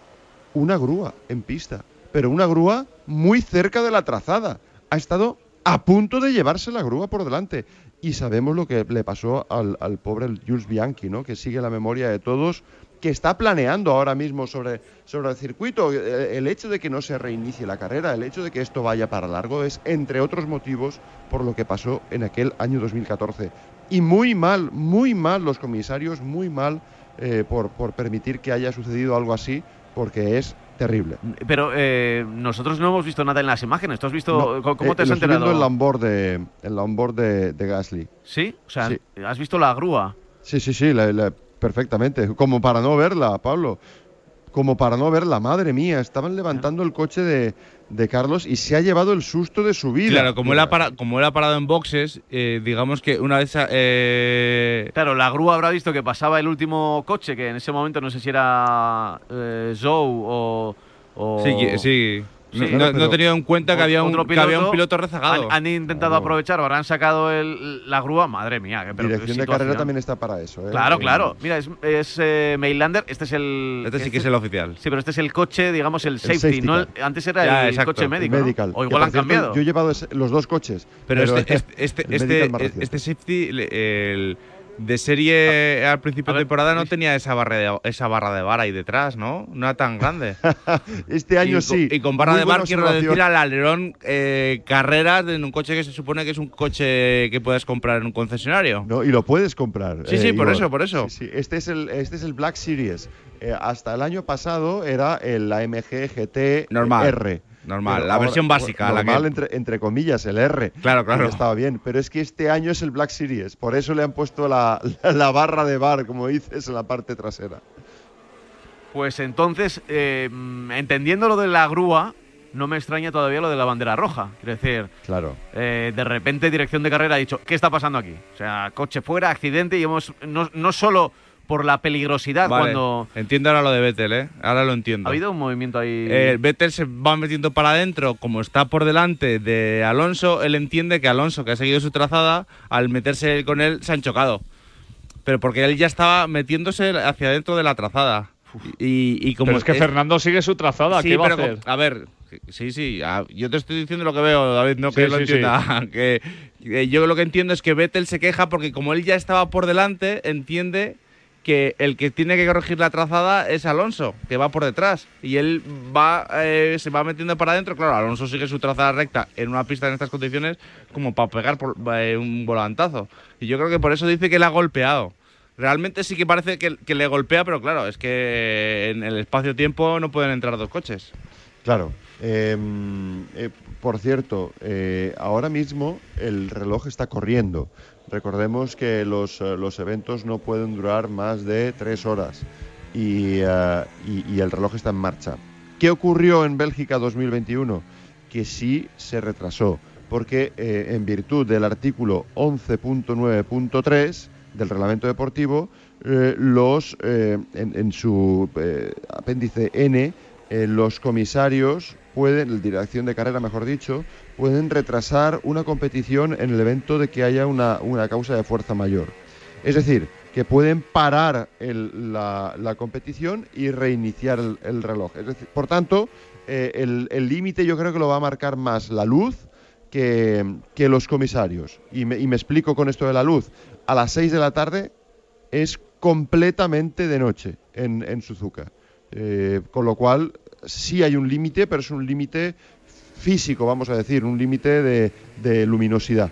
una grúa en pista, pero una grúa muy cerca de la trazada. Ha estado a punto de llevarse la grúa por delante. Y sabemos lo que le pasó al, al pobre Jules Bianchi, ¿no? que sigue la memoria de todos, que está planeando ahora mismo sobre, sobre el circuito. Eh, El hecho de que no se reinicie la carrera, el hecho de que esto vaya para largo, es entre otros motivos por lo que pasó en aquel año 2014. Y muy mal, muy mal los comisarios, muy mal eh, por, por permitir que haya sucedido algo así, porque es terrible. Pero eh, nosotros no hemos visto nada en las imágenes. ¿Tú has visto No, cómo- eh, te has lo estoy enterado? viendo en la onboard de, en la onboard de, de Gasly. Sí, o sea, Sí. has visto la grúa. Sí, sí, sí, la- la- perfectamente. Como para no verla, Pablo. Como para no verla, madre mía. Estaban levantando el coche de, de Carlos y se ha llevado el susto de su vida. Claro, como él, ha para- como él ha parado en boxes, eh, digamos que una vez... eh, Claro, la grúa habrá visto que pasaba el último coche, que en ese momento no sé si era eh, Zhou o, o- sí, sí. Sí. No, Claro, no- no pero- he tenido en cuenta que había, un, otro que había un piloto piloto rezagado. Han, han intentado Claro. aprovechar o habrán sacado el- la grúa. Madre mía, qué pero qué Dirección de carrera también está para eso. ¿eh? Claro, claro. Mira, es, es eh, Mainlander. Este es el. Este sí que es el oficial. Sí, pero este es el coche, digamos, el safety. safety ¿no? antes era Ya, el exacto, coche el médico. ¿no? medical. O igual han cierto, cambiado. Yo he llevado ese- los dos coches. Pero, [LAUGHS] este, este, este, este, reciente. este safety el de serie al principio de ver, temporada no tenía esa barra de, esa barra de bar ahí detrás, ¿no? No era tan grande. [LAUGHS] Este año y, sí. Y con barra Muy de bar quiero decir al alerón eh, carreras de un coche que se supone que es un coche que puedes comprar en un concesionario. No, y lo puedes comprar. Sí, sí, por Igor. eso, por eso. Sí, sí. Este, es el, este es el Black Series. Eh, hasta el año pasado era el AMG GT Normal. R. Normal, Pero la ahora- versión básica. la Normal, que- entre, entre comillas, el R. Claro, claro. Estaba bien. Pero es que este año es el Black Series. Por eso le han puesto la, [LAUGHS] la barra de bar, como dices, en la parte trasera. Pues entonces, eh, entendiendo lo de la grúa, no me extraña todavía lo de la bandera roja. Quiero decir, Claro. eh, de repente dirección de carrera ha dicho, ¿qué está pasando aquí? O sea, coche fuera, accidente y hemos, no, no solo por la peligrosidad Vale, cuando Entiendo ahora lo de Vettel, ¿eh? Ahora lo entiendo. ha habido un movimiento ahí. Eh, Vettel se va metiendo para adentro, como está por delante de Alonso, él entiende que Alonso, que ha seguido su trazada, al meterse con él, se han chocado. pero porque él ya estaba metiéndose hacia dentro de la trazada. Y, y como Pero es que Fernando sigue su trazada, Sí, ¿qué va a hacer? a ver, sí, sí, a- yo te estoy diciendo lo que veo, David, no que Sí, lo sí, sí. entienda. [LAUGHS] Que, que yo lo que entiendo es que Vettel se queja porque como él ya estaba por delante, entiende que el que tiene que corregir la trazada es Alonso, que va por detrás. Y él va eh, se va metiendo para adentro. Claro, Alonso sigue su trazada recta en una pista en estas condiciones como para pegar eh, un volantazo. Y yo creo que por eso dice que le ha golpeado. Realmente sí que parece que, le golpea, pero claro, es que en el espacio-tiempo no pueden entrar dos coches. Claro. Eh, eh, por cierto, ahora mismo el reloj está corriendo. Recordemos que los, eh, los eventos no pueden durar más de tres horas y, eh, y- y el reloj está en marcha. ¿Qué ocurrió en Bélgica 2021? Que sí se retrasó, porque eh, en virtud del artículo 11.9.3 del reglamento deportivo, los en, en su apéndice N, los comisarios pueden, la dirección de carrera mejor dicho, pueden retrasar una competición en el evento de que haya una, una causa de fuerza mayor. Es decir, que pueden parar el- la, la competición y reiniciar el, el reloj. Es decir, por tanto, eh, el el límite yo creo que lo va a marcar más la luz que, que los comisarios. Y me, y me explico con esto de la luz. A las 6 de la tarde es completamente de noche en, en Suzuka. Eh, con lo cual, sí hay un límite, pero es un límite físico, vamos a decir, un límite de, de luminosidad.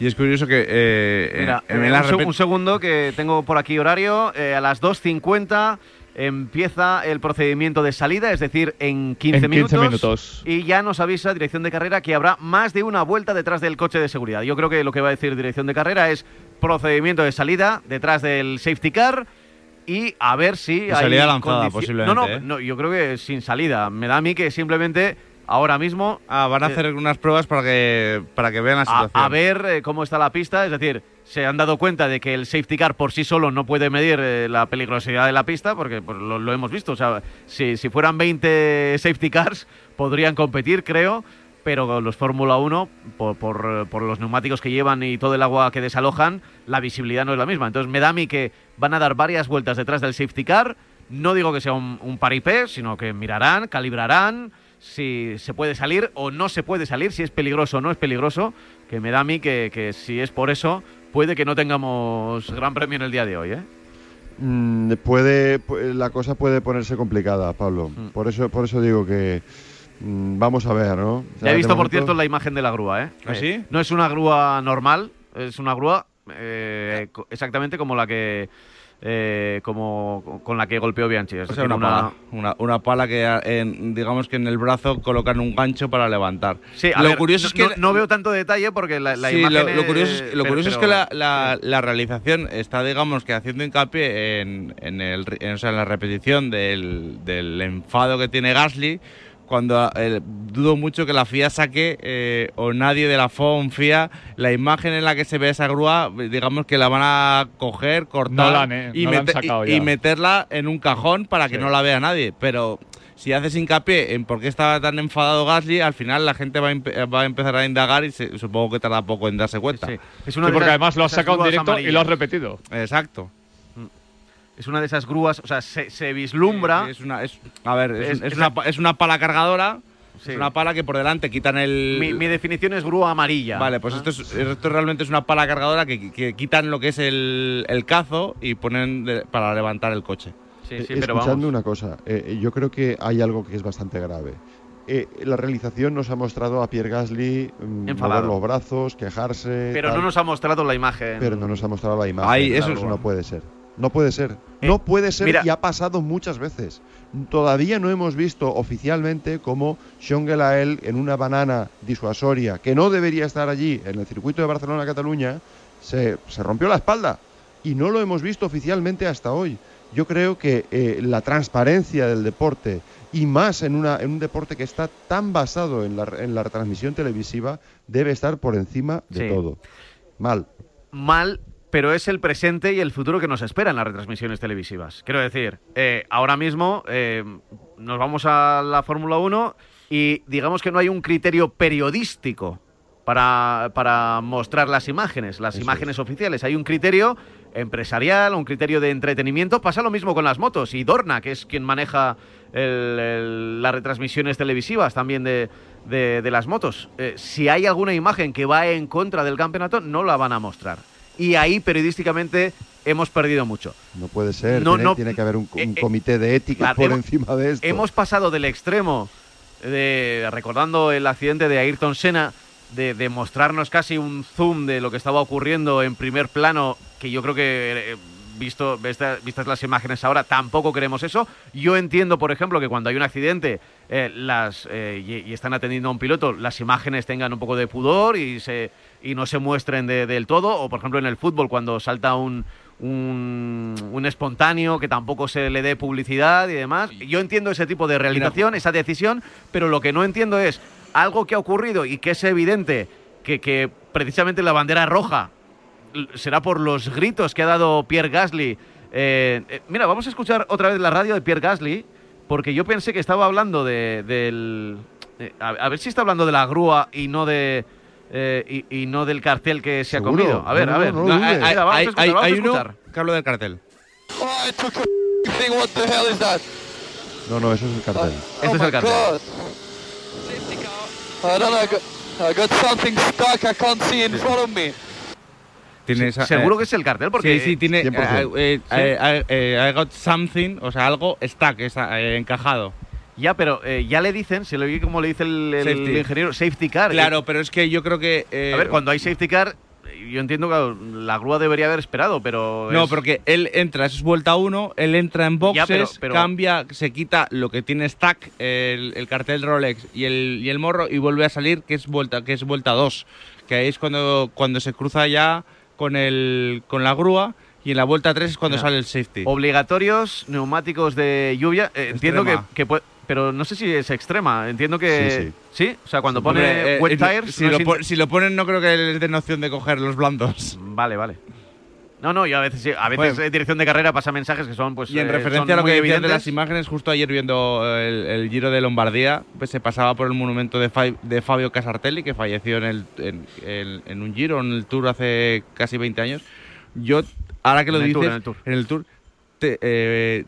Y es curioso que eh, en- Mira, en eh, la un, un segundo que tengo por aquí horario. eh, a las 2.50 empieza el procedimiento de salida, es decir, en 15, En 15 minutos. Y ya nos avisa dirección de carrera que habrá más de una vuelta detrás del coche de seguridad. Yo creo que lo que va a decir dirección de carrera es procedimiento de salida detrás del safety car. Y a ver si Y hay salida lanzada, posiblemente, No, no, ¿eh? no, yo creo que sin salida. Me da a mí que simplemente ahora mismo Ah, van a eh, hacer unas pruebas para que, para que vean la a, situación. a ver eh, cómo está la pista. Es decir, se han dado cuenta de que el safety car por sí solo no puede medir eh, la peligrosidad de la pista, porque pues, lo, lo hemos visto. O sea, si, si fueran 20 safety cars, podrían competir, creo. Pero los Fórmula 1, por, por, por los neumáticos que llevan y todo el agua que desalojan, la visibilidad no es la misma. Entonces me da a mí que van a dar varias vueltas detrás del safety car. No digo que sea un, un paripé, sino que mirarán, calibrarán si se puede salir o no se puede salir, si es peligroso o no es peligroso, que me da a mí que, que si es por eso, puede que no tengamos gran premio en el día de hoy, ¿eh? Mm, puede, pu- la cosa puede ponerse complicada, Pablo. Mm. Por eso, por eso digo que mm, vamos a ver, ¿no? Ya he visto, por cierto, la imagen de la grúa, ¿eh? ¿Ah, Eh, sí? No es una grúa normal, es una grúa eh, exactamente como la que eh, como con la que golpeó Bianchi. Es O sea, decir, una, pala. Una, una pala que, en- digamos que en el brazo colocan un gancho para levantar. Sí, a lo ver, curioso no, es que no- no veo tanto detalle porque la, la Sí, imagen lo, lo curioso, es, lo pero- curioso es pero- que la, la- la realización está, digamos, que haciendo hincapié en, en el, en, o sea, en la repetición del, del enfado que tiene Gasly, cuando eh, dudo mucho que la FIA saque eh, o nadie de la FOM FIA la imagen en la que se ve esa grúa, digamos que la van a coger, cortar No la han, eh, y, no la meterla en un cajón para que Sí. no la vea nadie. Pero si haces hincapié en por qué estaba tan enfadado Gasly, al final la gente va a, va a empezar a indagar y se- supongo que tarda poco en darse cuenta. Sí, es una porque esas- además lo has sacado en directo y lo has repetido. Exacto. Es una de esas grúas, o sea, se, se vislumbra. Sí, es una, es, a ver, es, Es- una, es una pala cargadora. Sí. Es una pala que por delante quitan el. Mi, mi definición es grúa amarilla. Vale, pues Ah. esto, es, esto realmente es una pala cargadora que, que quitan lo que es el, el cazo y ponen de- para levantar el coche. Sí, Eh, sí, pero Escuchando vamos. una cosa, eh, yo creo que hay algo que es bastante grave. Eh, la realización nos ha mostrado a Pierre Gasly mm, Enfadado. mover los brazos, quejarse. Pero tal, no nos ha mostrado la imagen. pero no nos ha mostrado la imagen. Ay, eso Claro, es- no puede ser. No puede ser. Eh, no puede ser mira- y ha pasado muchas veces. Todavía no hemos visto oficialmente cómo Sean Gelael en una banana disuasoria que no debería estar allí en el circuito de Barcelona-Cataluña se, se rompió la espalda. Y no lo hemos visto oficialmente hasta hoy. Yo creo que eh, la transparencia del deporte y más en, una, en un deporte que está tan basado en la, en la retransmisión televisiva debe estar por encima de Sí. todo. Mal. Mal, pero es el presente y el futuro que nos espera en las retransmisiones televisivas. Quiero decir, eh, ahora mismo eh, nos vamos a la Fórmula 1 y digamos que no hay un criterio periodístico para, para mostrar las imágenes, las Eso imágenes oficiales. Hay un criterio empresarial, un criterio de entretenimiento. Pasa lo mismo con las motos. Y Dorna, que es quien maneja el- el- las retransmisiones televisivas también de, de- de las motos. Eh, si hay alguna imagen que va en contra del campeonato, no la van a mostrar. Y ahí periodísticamente hemos perdido mucho. No puede ser. No, tiene, no. tiene que haber un, un Eh, eh, comité de ética claro, por hemos- encima de esto. Hemos pasado del extremo de recordando el accidente de Ayrton Senna de, de mostrarnos casi un zoom de lo que estaba ocurriendo en primer plano que yo creo que eh, visto vista- vistas las imágenes ahora tampoco queremos eso yo entiendo por ejemplo que cuando hay un accidente eh, las eh, y, y están atendiendo a un piloto las imágenes tengan un poco de pudor y se y no se muestren de- del todo o por ejemplo en el fútbol cuando salta un un, un espontáneo que tampoco se le dé publicidad y demás. Yo entiendo ese tipo de realización, esa decisión, pero lo que no entiendo es algo que ha ocurrido y que es evidente que, que precisamente la bandera roja será por los gritos que ha dado Pierre Gasly. Eh, eh, mira, vamos a escuchar otra vez la radio de Pierre Gasly, porque yo pensé que estaba hablando de, del... eh, a, a ver si está hablando de la grúa y no de... eh, y, y no del cartel que se ha ¿Seguro? comido. A ver, No, a ver. no lo No, hay, dudes. Mira, vamos a hay- escuchar, hay- vamos a hay uno que habla del cartel. Oh, I took a thing. What the hell is that? No, no, eso es el cartel. Este oh es el cartel. God. I don't know. I got, I got something stuck. I can't see in front of me. Tiene esa- Seguro eh, que es el cartel, porque sí, sí, tiene. 100%. eh, eh, eh, eh, I got something, o sea, algo stuck, está, eh, encajado. Ya, pero eh, ya le dicen, se lo oí como le dice el, el Safety. ingeniero, safety car. Claro, pero es que yo creo que. eh, A ver, cuando hay safety car, yo entiendo que la grúa debería haber esperado, pero. No, es- porque él entra, es vuelta uno, él entra en boxes, Ya, pero- pero- cambia, se quita lo que tiene stack, el, el cartel Rolex y el, y el morro, y vuelve a salir, que es vuelta, que es vuelta 2. Que ahí es cuando, cuando se cruza ya con el con la grúa, y en la vuelta 3 es cuando sale el safety. Obligatorios, neumáticos de lluvia. eh, entiendo que, que puede- Pero no sé si es extrema. Entiendo que. Sí, O sea, cuando pone Hombre, eh, wet eh, tires. Si, no lo es in- pon- si lo ponen, no creo que les den opción de coger los blandos. Vale, vale. No, no, yo a veces, sí, a veces Bueno. en dirección de carrera pasa mensajes que son, pues. Y en eh, referencia a lo que decías de evidentes. las imágenes, justo ayer viendo el, el Giro de Lombardía, pues se pasaba por el monumento de, Fa- de Fabio Casartelli, que falleció en, el, en, en- en un Giro, en el Tour hace casi 20 años. Yo, ahora que lo dices, Tour, en el Tour. en el Tour, te- eh,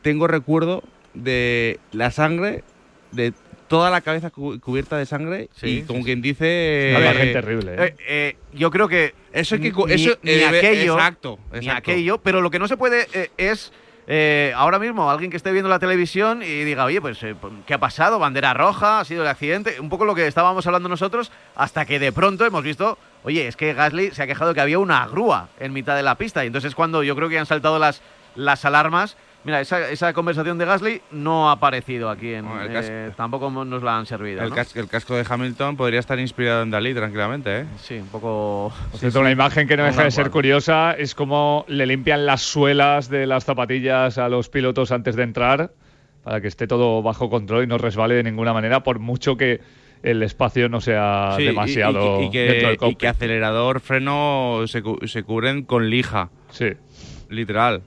tengo recuerdo de la sangre, de toda la cabeza cu- cubierta de sangre, Sí, y como sí. quien dice... Una eh, imagen terrible. ¿eh? Eh, eh, yo creo que. Eso hay que cu- ni- eso, ni eh, aquello. Exacto, ni exacto. aquello, pero lo que no se puede eh, es eh, ahora mismo alguien que esté viendo la televisión y diga, oye, pues, eh, ¿qué ha pasado? Bandera roja, ha sido el accidente, un poco lo que estábamos hablando nosotros, hasta que de pronto hemos visto, oye, es que Gasly se ha quejado que había una grúa en mitad de la pista, y entonces es cuando yo creo que han saltado las, las alarmas. Mira, esa, esa conversación de Gasly no ha aparecido aquí, en, Bueno, el eh, casco- tampoco nos la han servido. El, ¿no? cas- el casco de Hamilton podría estar inspirado en Dalí tranquilamente, ¿eh? Sí, un poco... Por cierto, una imagen que no deja de ser curiosa es cómo le limpian las suelas de las zapatillas a los pilotos antes de entrar para que esté todo bajo control y no resbale de ninguna manera, por mucho que el espacio no sea Sí, y- y- demasiado y, y que, dentro del y cockpit. que acelerador, freno se, cu- se cubren con lija, Sí. literal.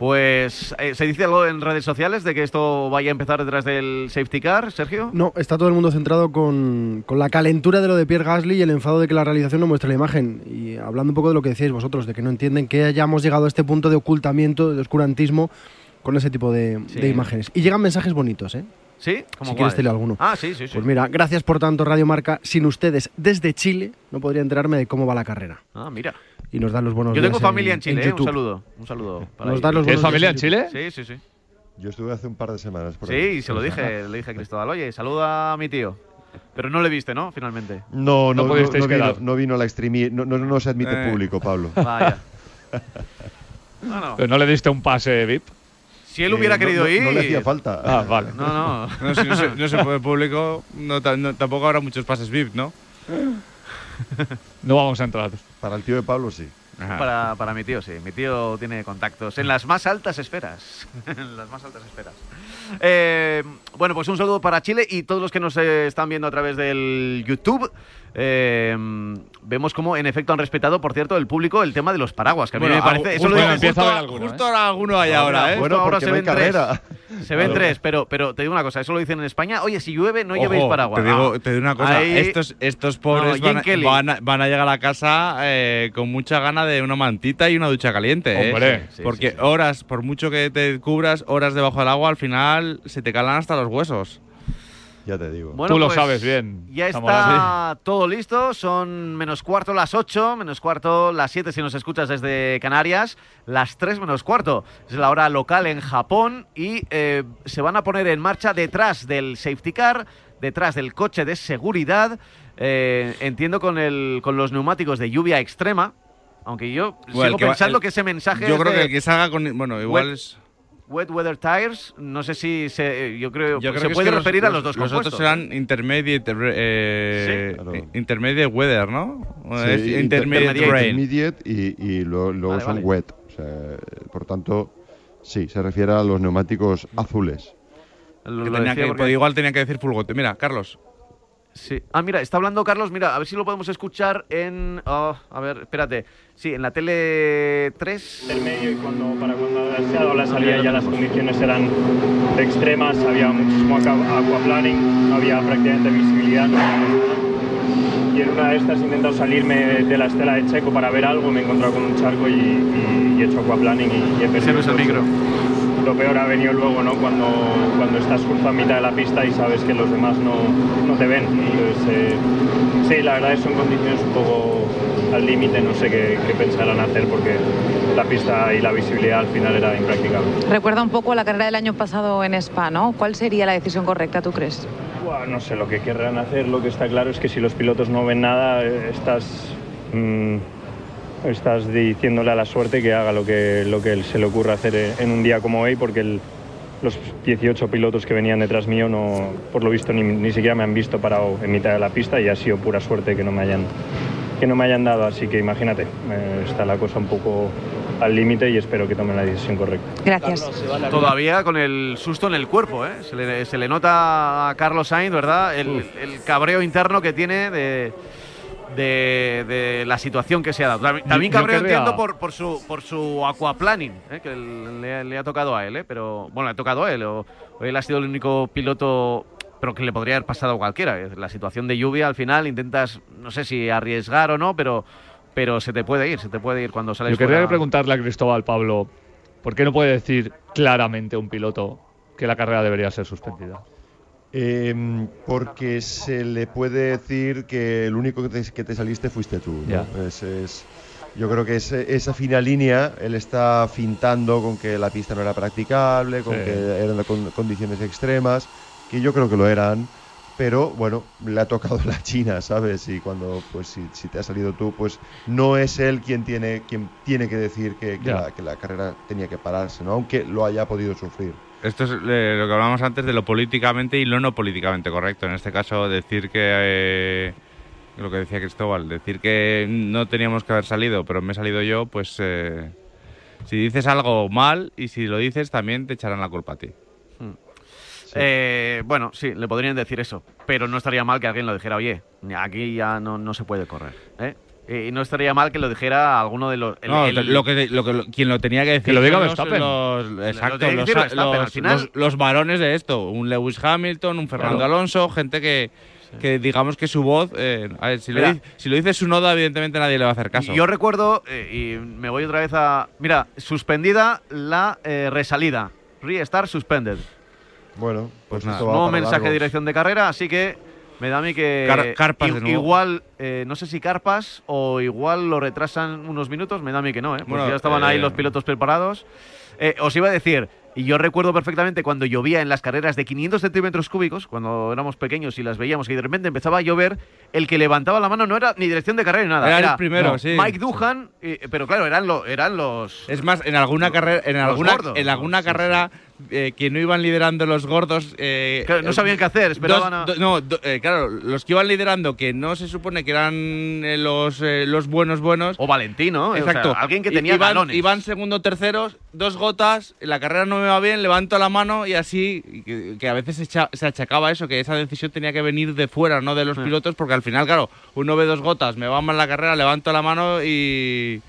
Pues, eh, ¿se dice algo en redes sociales de que esto vaya a empezar detrás del safety car, Sergio? No, está todo el mundo centrado con, con la calentura de lo de Pierre Gasly y el enfado de que la realización no muestre la imagen. Y hablando un poco de lo que decíais vosotros, de que no entienden que hayamos llegado a este punto de ocultamiento, de oscurantismo con ese tipo de, Sí. de imágenes. Y llegan mensajes bonitos, ¿eh? ¿Sí? ¿Cómo Si quieres te leo alguno. Ah, sí, sí, sí. Pues mira, gracias por tanto Radio Marca. Sin ustedes, desde Chile, no podría enterarme de cómo va la carrera. Ah, mira. Y nos dan los buenos Yo tengo días familia en, Chile, ¿eh? un saludo. Un saludo. para Nos dan los ¿Tienes buenos familia en Chile? Sí, sí, sí. Yo estuve hace un par de semanas por Sí, ahí. y se lo dije, le dije a Cristóbal, oye, saluda a mi tío. Pero no le viste, ¿no? Finalmente. No, no, No no, no vino, no vino la extremi, no, no, no se admite Eh. público, Pablo. [LAUGHS] Vaya. [LAUGHS] No, no. Pero no le diste un pase VIP. Si él hubiera Eh, querido no, ir. No le hacía falta. Ah, vale. No, no. No, si no se, no se puede público, no- tampoco habrá muchos pases VIP, ¿no? No vamos a entrar. Para el tío de Pablo sí. Para, para mi tío, sí. Mi tío tiene contactos en las más altas esferas. [LAUGHS] en las más altas esferas. Eh, bueno, pues un saludo para Chile y todos los que nos eh, están viendo a través del YouTube. Eh, vemos cómo en efecto han respetado, por cierto, el público el tema de los paraguas, que a mí Bueno, me parece. Eso lo bueno, digo empieza a justo- haber alguno, Justo ¿eh? ahora alguno hay ahora, ¿eh? Justo Bueno, ahora se ven tres. Se ven tres, pero, pero te digo una cosa, eso lo dicen en España. Oye, si llueve, no llevéis paraguas. Te digo, Ah. te digo una cosa, Ahí- estos, estos pobres No, van, a, van a- van a llegar a casa eh, con mucha gana de una mantita y una ducha caliente. ¿eh? Hombre. Sí, Porque sí, sí. horas, por mucho que te cubras, horas debajo del agua, al final se te calan hasta los huesos. Ya te digo. Bueno, Tú lo pues, sabes bien, Ya está todo listo. Son menos cuarto las 8, menos cuarto las 7 si nos escuchas desde Canarias, las 3 menos cuarto. Es la hora local en Japón y eh, se van a poner en marcha detrás del safety car, detrás del coche de seguridad. eh, entiendo con, el, con los neumáticos de lluvia extrema. Aunque yo Bueno, sigo que va- pensando el- que ese mensaje Yo es creo de que el que salga con. Bueno, igual Wet- es. Wet Weather Tires. No sé si se, yo creo, Yo creo se que es puede que referir a los, los dos Los compuestos. otros serán intermediate, eh, Sí, claro. intermediate weather, ¿no? Sí, es inter- intermediate intermediate. rain. Intermediate y, luego Vale, son vale. wet. O sea, por tanto, sí, se refiere a los neumáticos azules. Lo- Que lo tenía decía que- porque- pues igual tenía que decir fulgote. Mira, Carlos. Sí. Ah, mira, está hablando Carlos. Mira, a ver si lo podemos escuchar en. oh, a ver, espérate. Sí, en la tele 3. del medio y cuando, para cuando se ha dado la salida ya las condiciones eran extremas, había muchísimo aqua- aquaplaning, no había prácticamente visibilidad. Y en una de estas he intentado salirme de la estela de Checo para ver algo, me he encontrado con un charco y, y- y he hecho aquaplaning y, y he perdido Ese no es el micro. Lo peor ha venido luego, ¿no? Cuando, cuando estás justo a mitad de la pista y sabes que los demás no, no te ven. Entonces, eh, sí, la verdad es que son condiciones un poco al límite, no sé qué, qué pensarán hacer porque la pista y la visibilidad al final era impracticable. Recuerda un poco a la carrera del año pasado en Spa, ¿no? ¿Cuál sería la decisión correcta, tú crees? Buah, no sé lo que querrán hacer, lo que está claro es que si los pilotos no ven nada, eh, estás, mm, estás diciéndole a la suerte que haga lo que, lo que se le ocurra hacer en- en un día como hoy, porque el- los 18 pilotos que venían detrás mío, no, por lo visto, ni, ni siquiera me han visto parado en mitad de la pista y ha sido pura suerte que no me hayan, que no me hayan dado. Así que imagínate, eh, está la cosa un poco al límite y espero que tomen la decisión correcta. Gracias. Todavía con el susto en el cuerpo, ¿eh? Se le, se le nota a Carlos Sainz, ¿verdad? El, el cabreo interno que tiene de, de, de la situación que se ha dado. También, cabreo querría- entiendo por, por su por su aquaplaning, ¿eh? que le, le ha tocado a él, ¿eh? Pero bueno, le ha tocado a él. O, o él ha sido el único piloto, pero que le podría haber pasado a cualquiera. La situación de lluvia al final intentas, no sé si arriesgar o no, pero pero se te puede ir, se te puede ir cuando sales Yo quería fuera. preguntarle a Cristóbal Pablo, ¿por qué no puede decir claramente un piloto que la carrera debería ser suspendida? Em, porque se le puede decir que el único que te, que te saliste fuiste tú. ¿no? Ya. Es- es- yo creo que ese- esa fina línea él está fintando con que la pista no era practicable, con Sí. que eran con- condiciones extremas, que yo creo que lo eran. Pero bueno, le ha tocado la China, ¿sabes? Y cuando, pues, si, si te ha salido tú, pues no es él quien tiene, quien tiene que decir que, que Ya. la, que la carrera tenía que pararse, ¿no? Aunque lo haya podido sufrir. Esto es eh, lo que hablábamos antes de lo políticamente y lo no políticamente correcto. En este caso, decir que. eh, lo que decía Cristóbal, decir que no teníamos que haber salido, pero me he salido yo, pues. eh, si dices algo mal y si lo dices, también te echarán la culpa a ti. Eh, bueno, sí, le podrían decir eso, pero no estaría mal que alguien lo dijera, oye, aquí ya no, no se puede correr. ¿eh? Y no estaría mal que lo dijera alguno de los... el- No, el- lo que, lo que lo- quien lo tenía que decir. Que lo diga Verstappen. Los, los- exacto, los, los- final- los- los varones de esto. Un Lewis Hamilton, un Fernando Claro. Alonso, gente que, que digamos que su voz. eh, a ver, si, lo dice, si lo dice su noda, evidentemente nadie le va a hacer caso. Yo recuerdo, eh, y me voy otra vez a... Mira, suspendida la eh, resalida. Restart suspended. Bueno, pues, Pues nada. Nuevo mensaje de dirección de carrera, así que me da a mí que Car- carpas de nuevo. igual, eh, no sé si carpas o igual lo retrasan unos minutos, me da a mí que no, ¿eh? Porque Bueno, ya estaban ahí eh, los pilotos preparados. Eh, os iba a decir, y yo recuerdo perfectamente cuando llovía en las carreras de 500 centímetros cúbicos, cuando éramos pequeños y las veíamos, y de repente empezaba a llover, el que levantaba la mano no era ni dirección de carrera ni nada. Era el primero, sí. Mike Duhan, eh, pero claro, eran, lo- eran los... Es más, en alguna carrera, en alguna, en alguna sí, sí. Eh, que no iban liderando los gordos. eh, Claro, no sabían qué hacer, esperaban a- do- no, do- eh, claro, los que iban liderando, que no se supone que eran eh, los, los buenos buenos. O Valentino, o sea, Exacto. alguien que tenía iban, galones. iban segundo, terceros, dos gotas, la carrera no me va bien, levanto la mano y así, que, que a veces se, echa- se achacaba eso, que esa decisión tenía que venir de fuera, no de los Sí. pilotos, porque al final, claro, uno ve dos gotas, me va mal la carrera, levanto la mano y...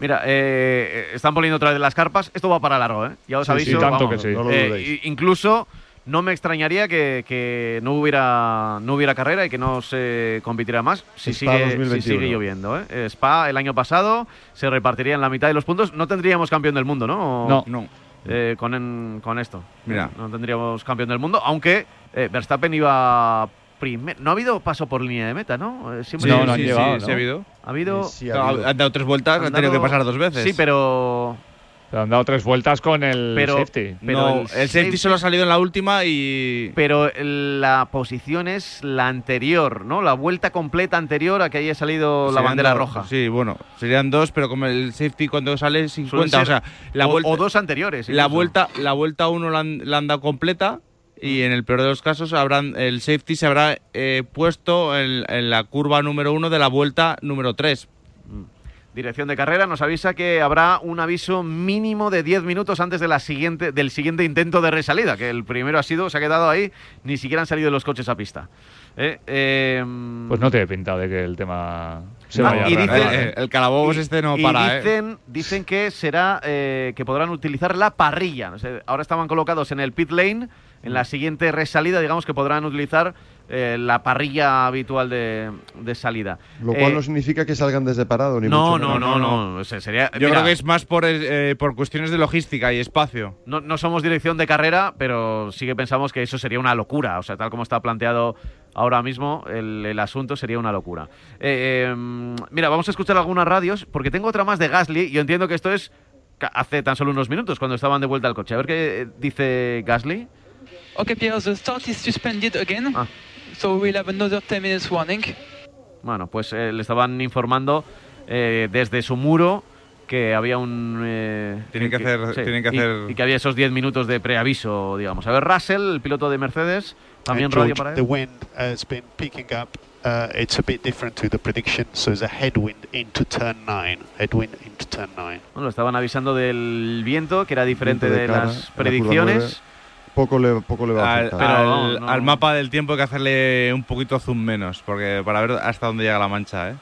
Mira, eh, están poniendo otra vez las carpas. Esto va para largo, ¿eh? Ya os Sí, aviso. sí, tanto vamos. que sí. No lo Eh, incluso no me extrañaría que, que no hubiera no hubiera carrera y que no se compitiera más si Spa sigue, si 2021. sigue lloviendo. ¿eh? Eh, Spa el año pasado se repartiría en la mitad de los puntos. No tendríamos campeón del mundo, ¿no? No. No. Eh, con, en- con esto. Mira. No tendríamos campeón del mundo, aunque eh, Verstappen iba No ha habido paso por línea de meta, ¿no? Eh, siempre No, no han sí, llegado, sí, ¿no? sí ha habido. ha habido. Sí, ha Claro, habido. han dado tres vueltas, han, han tenido que pasar dos veces. Sí, pero. Le han dado tres vueltas con el Pero- safety. pero no, el el, safety safety- solo ha salido en la última y. Pero la posición es la anterior, ¿no? La vuelta completa anterior a que haya salido la bandera dos, roja. Sí, bueno, serían dos, pero como el safety cuando sale sin Suelen cuenta, o ser- sea, la o, vuelta, o dos anteriores. la vuelta, la vuelta uno la han, la han dado completa y en el peor de los casos habrán el safety se habrá eh, puesto en, la curva número uno de la vuelta número tres. Dirección de carrera nos avisa que habrá un aviso mínimo de 10 minutos antes de la siguiente, del siguiente intento de resalida, que el primero ha sido, se ha quedado ahí, ni siquiera han salido los coches a pista. Eh, eh, Pues no tiene pinta de que el tema se vaya a y arreglar, dice- el, ¿eh? el calabobos este no y para, ¿eh? dicen, dicen que será eh, que podrán utilizar la parrilla. Ahora estaban colocados en el pit lane. En la siguiente resalida, digamos que podrán utilizar eh, la parrilla habitual de, de salida. Lo cual Eh, no significa que salgan desde parado, ni no, mucho no, menos. no, no, o sea, sería, Yo mira, creo que es más por, eh, por cuestiones de logística y espacio. no, no somos dirección de carrera, pero sí que pensamos que eso sería una locura. O sea, tal como está planteado ahora mismo, el, el asunto sería una locura. Eh, eh, mira, vamos a escuchar algunas radios, porque tengo otra más de Gasly. Y yo entiendo que esto es hace tan solo unos minutos, cuando estaban de vuelta al coche. A ver qué eh, dice Gasly. Okay, Pierre, the start is suspended again. Ah. So we'll have another 10 minutes warning. Bueno, pues eh, le estaban informando eh, desde su muro que había un... eh, Tienen que hacer- tienen que y- hacer- Y, que había esos 10 minutos de preaviso, digamos. A ver, Russell, el piloto de Mercedes, también radio para the él. wind has been picking up. Uh, it's a bit different to the prediction. So there's a headwind into turn nine. Headwind into turn nine. Bueno, estaban avisando del viento, que era diferente de, de cara, las predicciones. Poco le, poco le va a Al, afectar. Pero al- no, no. al mapa del tiempo hay que hacerle un poquito zoom menos, porque para ver hasta dónde llega la mancha, ¿eh?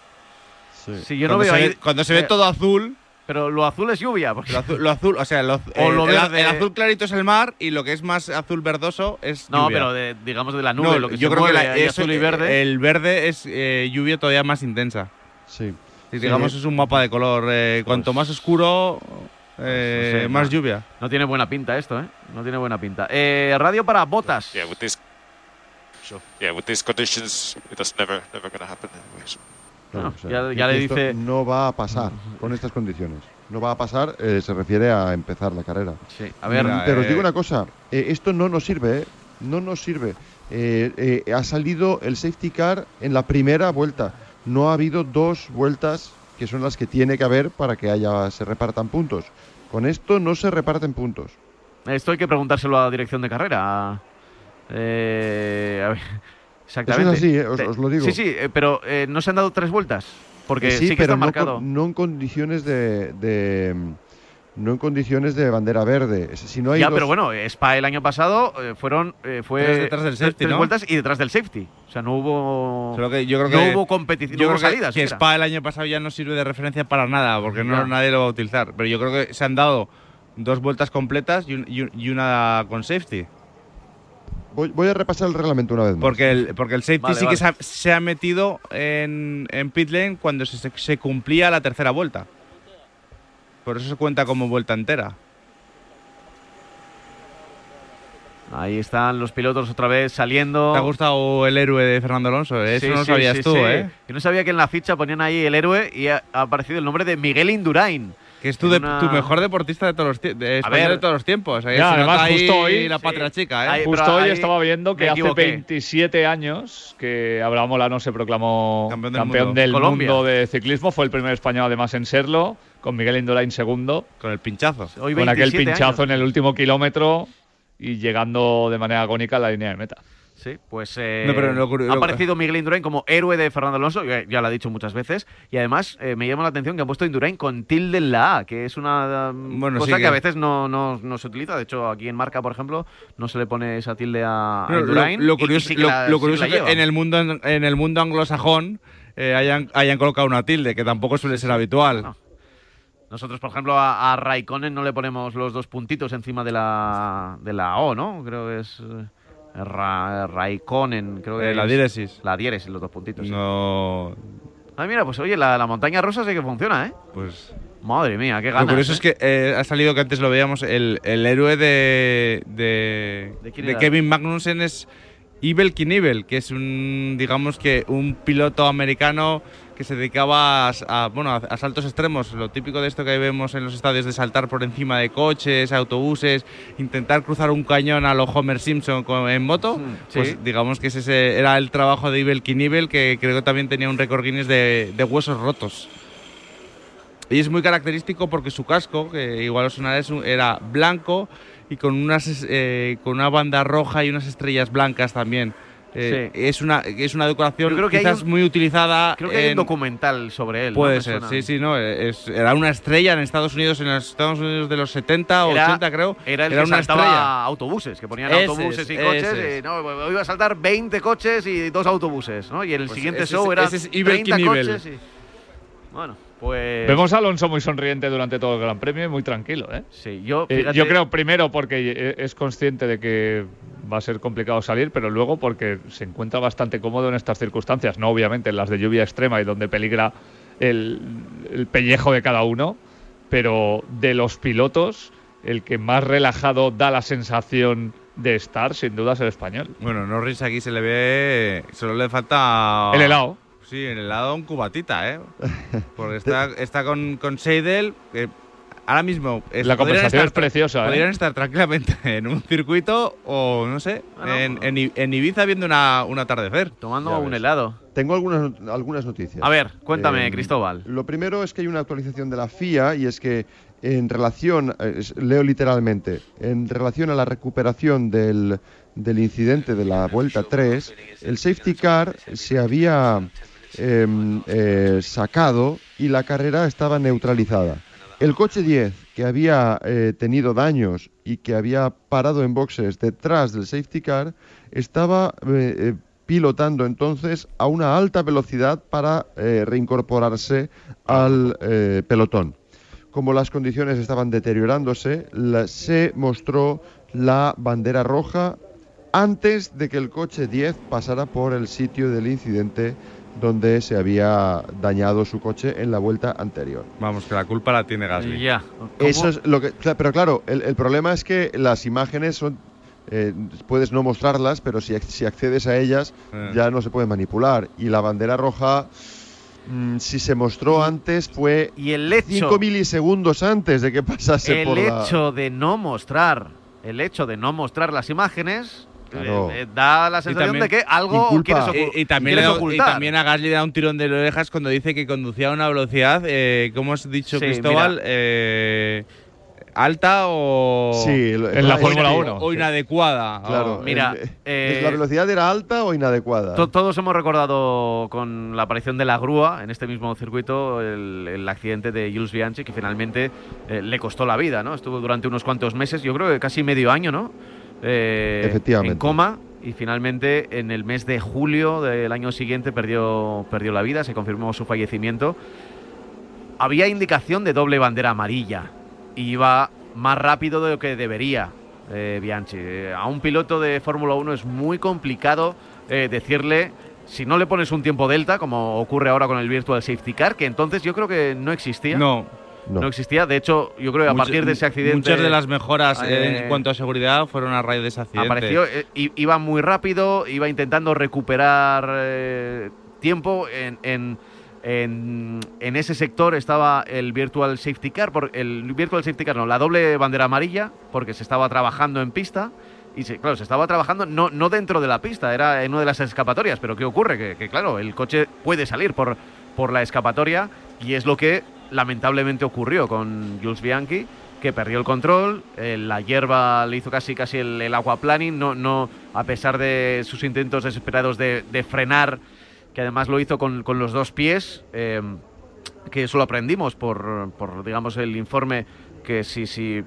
Sí. Sí, yo no cuando veo se ahí... ve, cuando se ve eh, todo azul, Pero lo azul es lluvia. porque- lo azul, lo azul- o sea, lo, [LAUGHS] O lo el, verde. el azul clarito es el mar y lo que es más azul verdoso es No, lluvia. pero de- digamos de la nube, No, lo que yo se creo que mueve, la- hay eso- azul y verde. el verde es eh, lluvia todavía más intensa. Sí. Digamos es un mapa de color, eh, cuanto más oscuro, eh, Pues no sé, más no. lluvia. No tiene buena pinta esto, ¿eh? No tiene buena pinta. Eh, radio para botas. Yeah, with this, sure. Yeah, with these conditions, it's never, never going to happen anyway. so. Claro, Ah, o sea, ya- que ya le esto dice- No va a pasar con estas condiciones. No va a pasar, eh, se refiere a empezar la carrera. Sí, a ver. Mira, Pero os eh, digo una cosa, eh, esto no nos sirve, ¿eh? No nos sirve. Eh, eh, ha salido el safety car en la primera vuelta. No ha habido dos vueltas que son las que tiene que haber para que haya se repartan puntos. Con esto no se reparten puntos. Esto hay que preguntárselo a la dirección de carrera. Eh, a ver, [LAUGHS] Eso exactamente. es así, ¿eh? os, Te- os lo digo. Sí, sí, eh, pero eh, no se han dado tres vueltas. Porque Eh, sí, que pero está no, marcado. con- no en condiciones de, de, no en condiciones de bandera verde. Es- Si no hay ya, dos- pero bueno, Spa el año pasado eh, fueron eh, fue Tres detrás del safety, tres ¿no? vueltas y detrás del safety. O sea, no hubo Solo que yo creo no que hubo competición, yo no hubo creo que- salidas. que. Spa el año pasado ya no sirve de referencia para nada, porque no, nadie lo va a utilizar. Pero yo creo que se han dado dos vueltas completas y, un- y un- y una con safety. voy, voy a repasar el reglamento una vez más. Porque el, porque el safety Vale, sí vale. que se ha, se ha metido en, en pit lane cuando se, se cumplía la tercera vuelta. Por eso se cuenta como vuelta entera. Ahí están los pilotos otra vez saliendo. ¿Te ha gustado el héroe de Fernando Alonso? Eso Sí, no sí, sabías sí, tú. ¿eh? Yo no sabía que en la ficha ponían ahí el héroe y ha aparecido el nombre de Miguel Indurain. Que es tu, de- una- tu mejor deportista de todos los, tie- de, ver. de todos los tiempos. Ahí Ya, además, justo hoy- la sí. patria chica, ¿eh? Ahí- Justo hoy estaba viendo que hace equivoqué. 27 años que Abraham Molano se proclamó Campeón del mundo. De ciclismo. Fue el primer español además en serlo, con Miguel Indurain segundo, Con el pinchazo. Hoy con aquel 27 pinchazo años. en el último kilómetro y llegando de manera agónica a la línea de meta. Sí, pues eh, No, pero lo curi- ha aparecido Miguel Indurain como héroe de Fernando Alonso, ya, ya lo ha dicho muchas veces, y además eh, me llama la atención que han puesto Indurain con tilde en la A, que es una um, Bueno, cosa sí que... que- a veces no, no, no se utiliza. De hecho, aquí en Marca, por ejemplo, no se le pone esa tilde a, a Indurain. lo, curioso, sí que lo- la- lo sí que curioso la es que en el mundo en el mundo anglosajón eh, hayan, hayan colocado una tilde, que tampoco suele ser habitual. No. Nosotros, por ejemplo, a, a Raikkonen no le ponemos los dos puntitos encima de la, de la O, ¿no? Creo que es eh, Ra- Raikkonen. Creo que Eh, la es- diéresis. La diéresis, los dos puntitos. sí. No. Ay, mira, pues oye, la, la montaña rosa sí que funciona, ¿eh? Pues. Madre mía, qué Lo ganas. curioso ¿eh? es que eh, ha salido que antes lo veíamos, el, el héroe de, de, ¿De? Kevin Magnussen es Ibel Knievel, que es un, digamos que un piloto americano que se dedicaba a, a, bueno, a, saltos extremos, lo típico de esto que vemos en los estadios de saltar por encima de coches, autobuses, intentar cruzar un cañón a lo Homer Simpson con- en moto, sí. pues digamos que ese era el trabajo de Ibel Knievel, que creo que también tenía un récord Guinness de, de huesos rotos. Y es muy característico porque su casco, que igual os sonará, era blanco y con, unas, eh, con una banda roja y unas estrellas blancas también. Eh, es, una, es una decoración creo que quizás un- muy utilizada. Creo que hay un en- documental sobre él. Puede ser, sí, sí, no. es- era una estrella en Estados Unidos, en los Estados Unidos de los 70 o Era- 80, creo. Era el que una saltaba estrella. autobuses, que ponían Ese autobuses es, y coches. Y, no, iba a saltar 20 coches y dos autobuses, ¿no? Y el Pues siguiente ese show es- era ese es Ibel 30 Knievel. coches y... Bueno, pues... Vemos a Alonso muy sonriente durante todo el Gran Premio y muy tranquilo, ¿eh? Sí, yo, Eh, yo creo primero porque eh, es consciente de que va a ser complicado salir, pero luego porque se encuentra bastante cómodo en estas circunstancias, no obviamente en las de lluvia extrema y donde peligra el, el pellejo de cada uno, pero de los pilotos, el que más relajado da la sensación de estar, sin duda, es el español. Bueno, Norris aquí se le ve. Solo le falta. El helado. Sí, en el helado un cubatita, ¿eh? [LAUGHS] Porque está, está con, con Seidel. que ahora mismo. es- La conversación estar es preciosa, ¿eh? Podrían estar tranquilamente [LAUGHS] en un circuito o, no sé, en, en I- en Ibiza viendo una, un atardecer. Tomando Ya un ves. helado. Tengo algunas, algunas noticias. A ver, cuéntame, Eh, Cristóbal. Lo primero es que hay una actualización de la FIA y es que en relación, eh, leo literalmente, en relación a la recuperación del, del incidente de la vuelta 3, el safety car se había em, eh, sacado y la carrera estaba neutralizada. El coche 10, que había eh, tenido daños y que había parado en boxes detrás del safety car, estaba eh, pilotando entonces a una alta velocidad para reincorporarse al pelotón. Como las condiciones estaban deteriorándose, se mostró la bandera roja antes de que el coche 10 pasara por el sitio del incidente donde se había dañado su coche en la vuelta anterior. Vamos, que la culpa la tiene Gasly. Ya. Eso es lo que, pero claro, el, el problema es que las imágenes son, eh, puedes no mostrarlas, pero si, si accedes a ellas Eh. ya no se puede manipular. Y la bandera roja, mm, si se mostró antes, fue Y el hecho, 5 milisegundos antes de que pasase el por la... hecho de no mostrar, el hecho de no mostrar las imágenes Claro. eh, eh, da la sensación también- de que algo quieres, ocu- Y, y también quieres le- y ocultar. también a Gasly le da un tirón de orejas cuando dice que conducía a una velocidad, eh, ¿cómo has dicho, Sí, Cristóbal? Eh, ¿Alta o, Sí, En la Fórmula sí, 1. o inadecuada? Claro, O- Mira, el- eh, ¿la velocidad era alta o inadecuada? To- Todos hemos recordado con la aparición de la grúa en este mismo circuito el, el accidente de Jules Bianchi que finalmente eh, le costó la vida, ¿no? Estuvo durante unos cuantos meses, yo creo que casi medio año, ¿no? Eh, Efectivamente. En coma y finalmente en el mes de julio del año siguiente perdió, perdió la vida, se confirmó su fallecimiento. Había indicación de doble bandera amarilla y iba más rápido de lo que debería eh, Bianchi. Eh, a un piloto de Fórmula 1 es muy complicado eh, decirle, si no le pones un tiempo delta, como ocurre ahora con el Virtual Safety Car, que entonces yo creo que no existía. No. No. No existía. De hecho, yo creo que a Mucha- partir de ese accidente. Muchas de las mejoras eh, eh, en cuanto a seguridad fueron a raíz de ese accidente. apareció, eh, iba muy rápido, iba intentando recuperar eh, tiempo en, en, en- en ese sector estaba el Virtual Safety Car, por, el Virtual Safety Car no, la doble bandera amarilla, porque se estaba trabajando en pista. Y se- claro, se estaba trabajando no, no dentro de la pista, era en una de las escapatorias. Pero ¿qué ocurre? Que, que, claro, el coche puede salir por, por la escapatoria y es lo que lamentablemente ocurrió con Jules Bianchi, que perdió el control, eh, la hierba le hizo casi casi el, el aquaplaning, no, no, a pesar de sus intentos desesperados de, de frenar, que además lo hizo con, con los dos pies, eh, que eso lo aprendimos por, por, digamos, el informe que si, si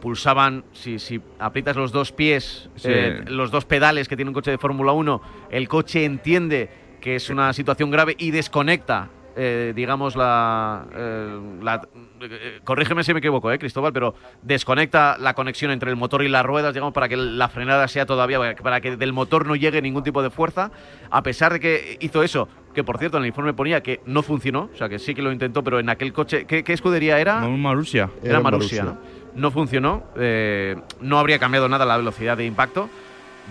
pulsaban, si, si aprietas los dos pies, Sí. eh, los dos pedales que tiene un coche de Fórmula 1, el coche entiende que es una situación grave y desconecta, eh, digamos, la, eh, la, eh, corrígeme si me equivoco, eh, Cristóbal, pero desconecta la conexión entre el motor y las ruedas, digamos, para que la frenada sea todavía, para que del motor no llegue ningún tipo de fuerza, a pesar de que hizo eso, que por cierto en el informe ponía que no funcionó, o sea que sí que lo intentó, pero en aquel coche, ¿qué, qué escudería era? Marussia. Era, Marussia, ¿no? No funcionó, eh, no habría cambiado nada la velocidad de impacto.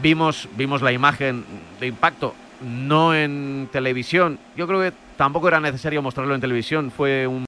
Vimos, vimos la imagen de impacto, no en televisión. Yo creo que tampoco era necesario mostrarlo en televisión. Fue un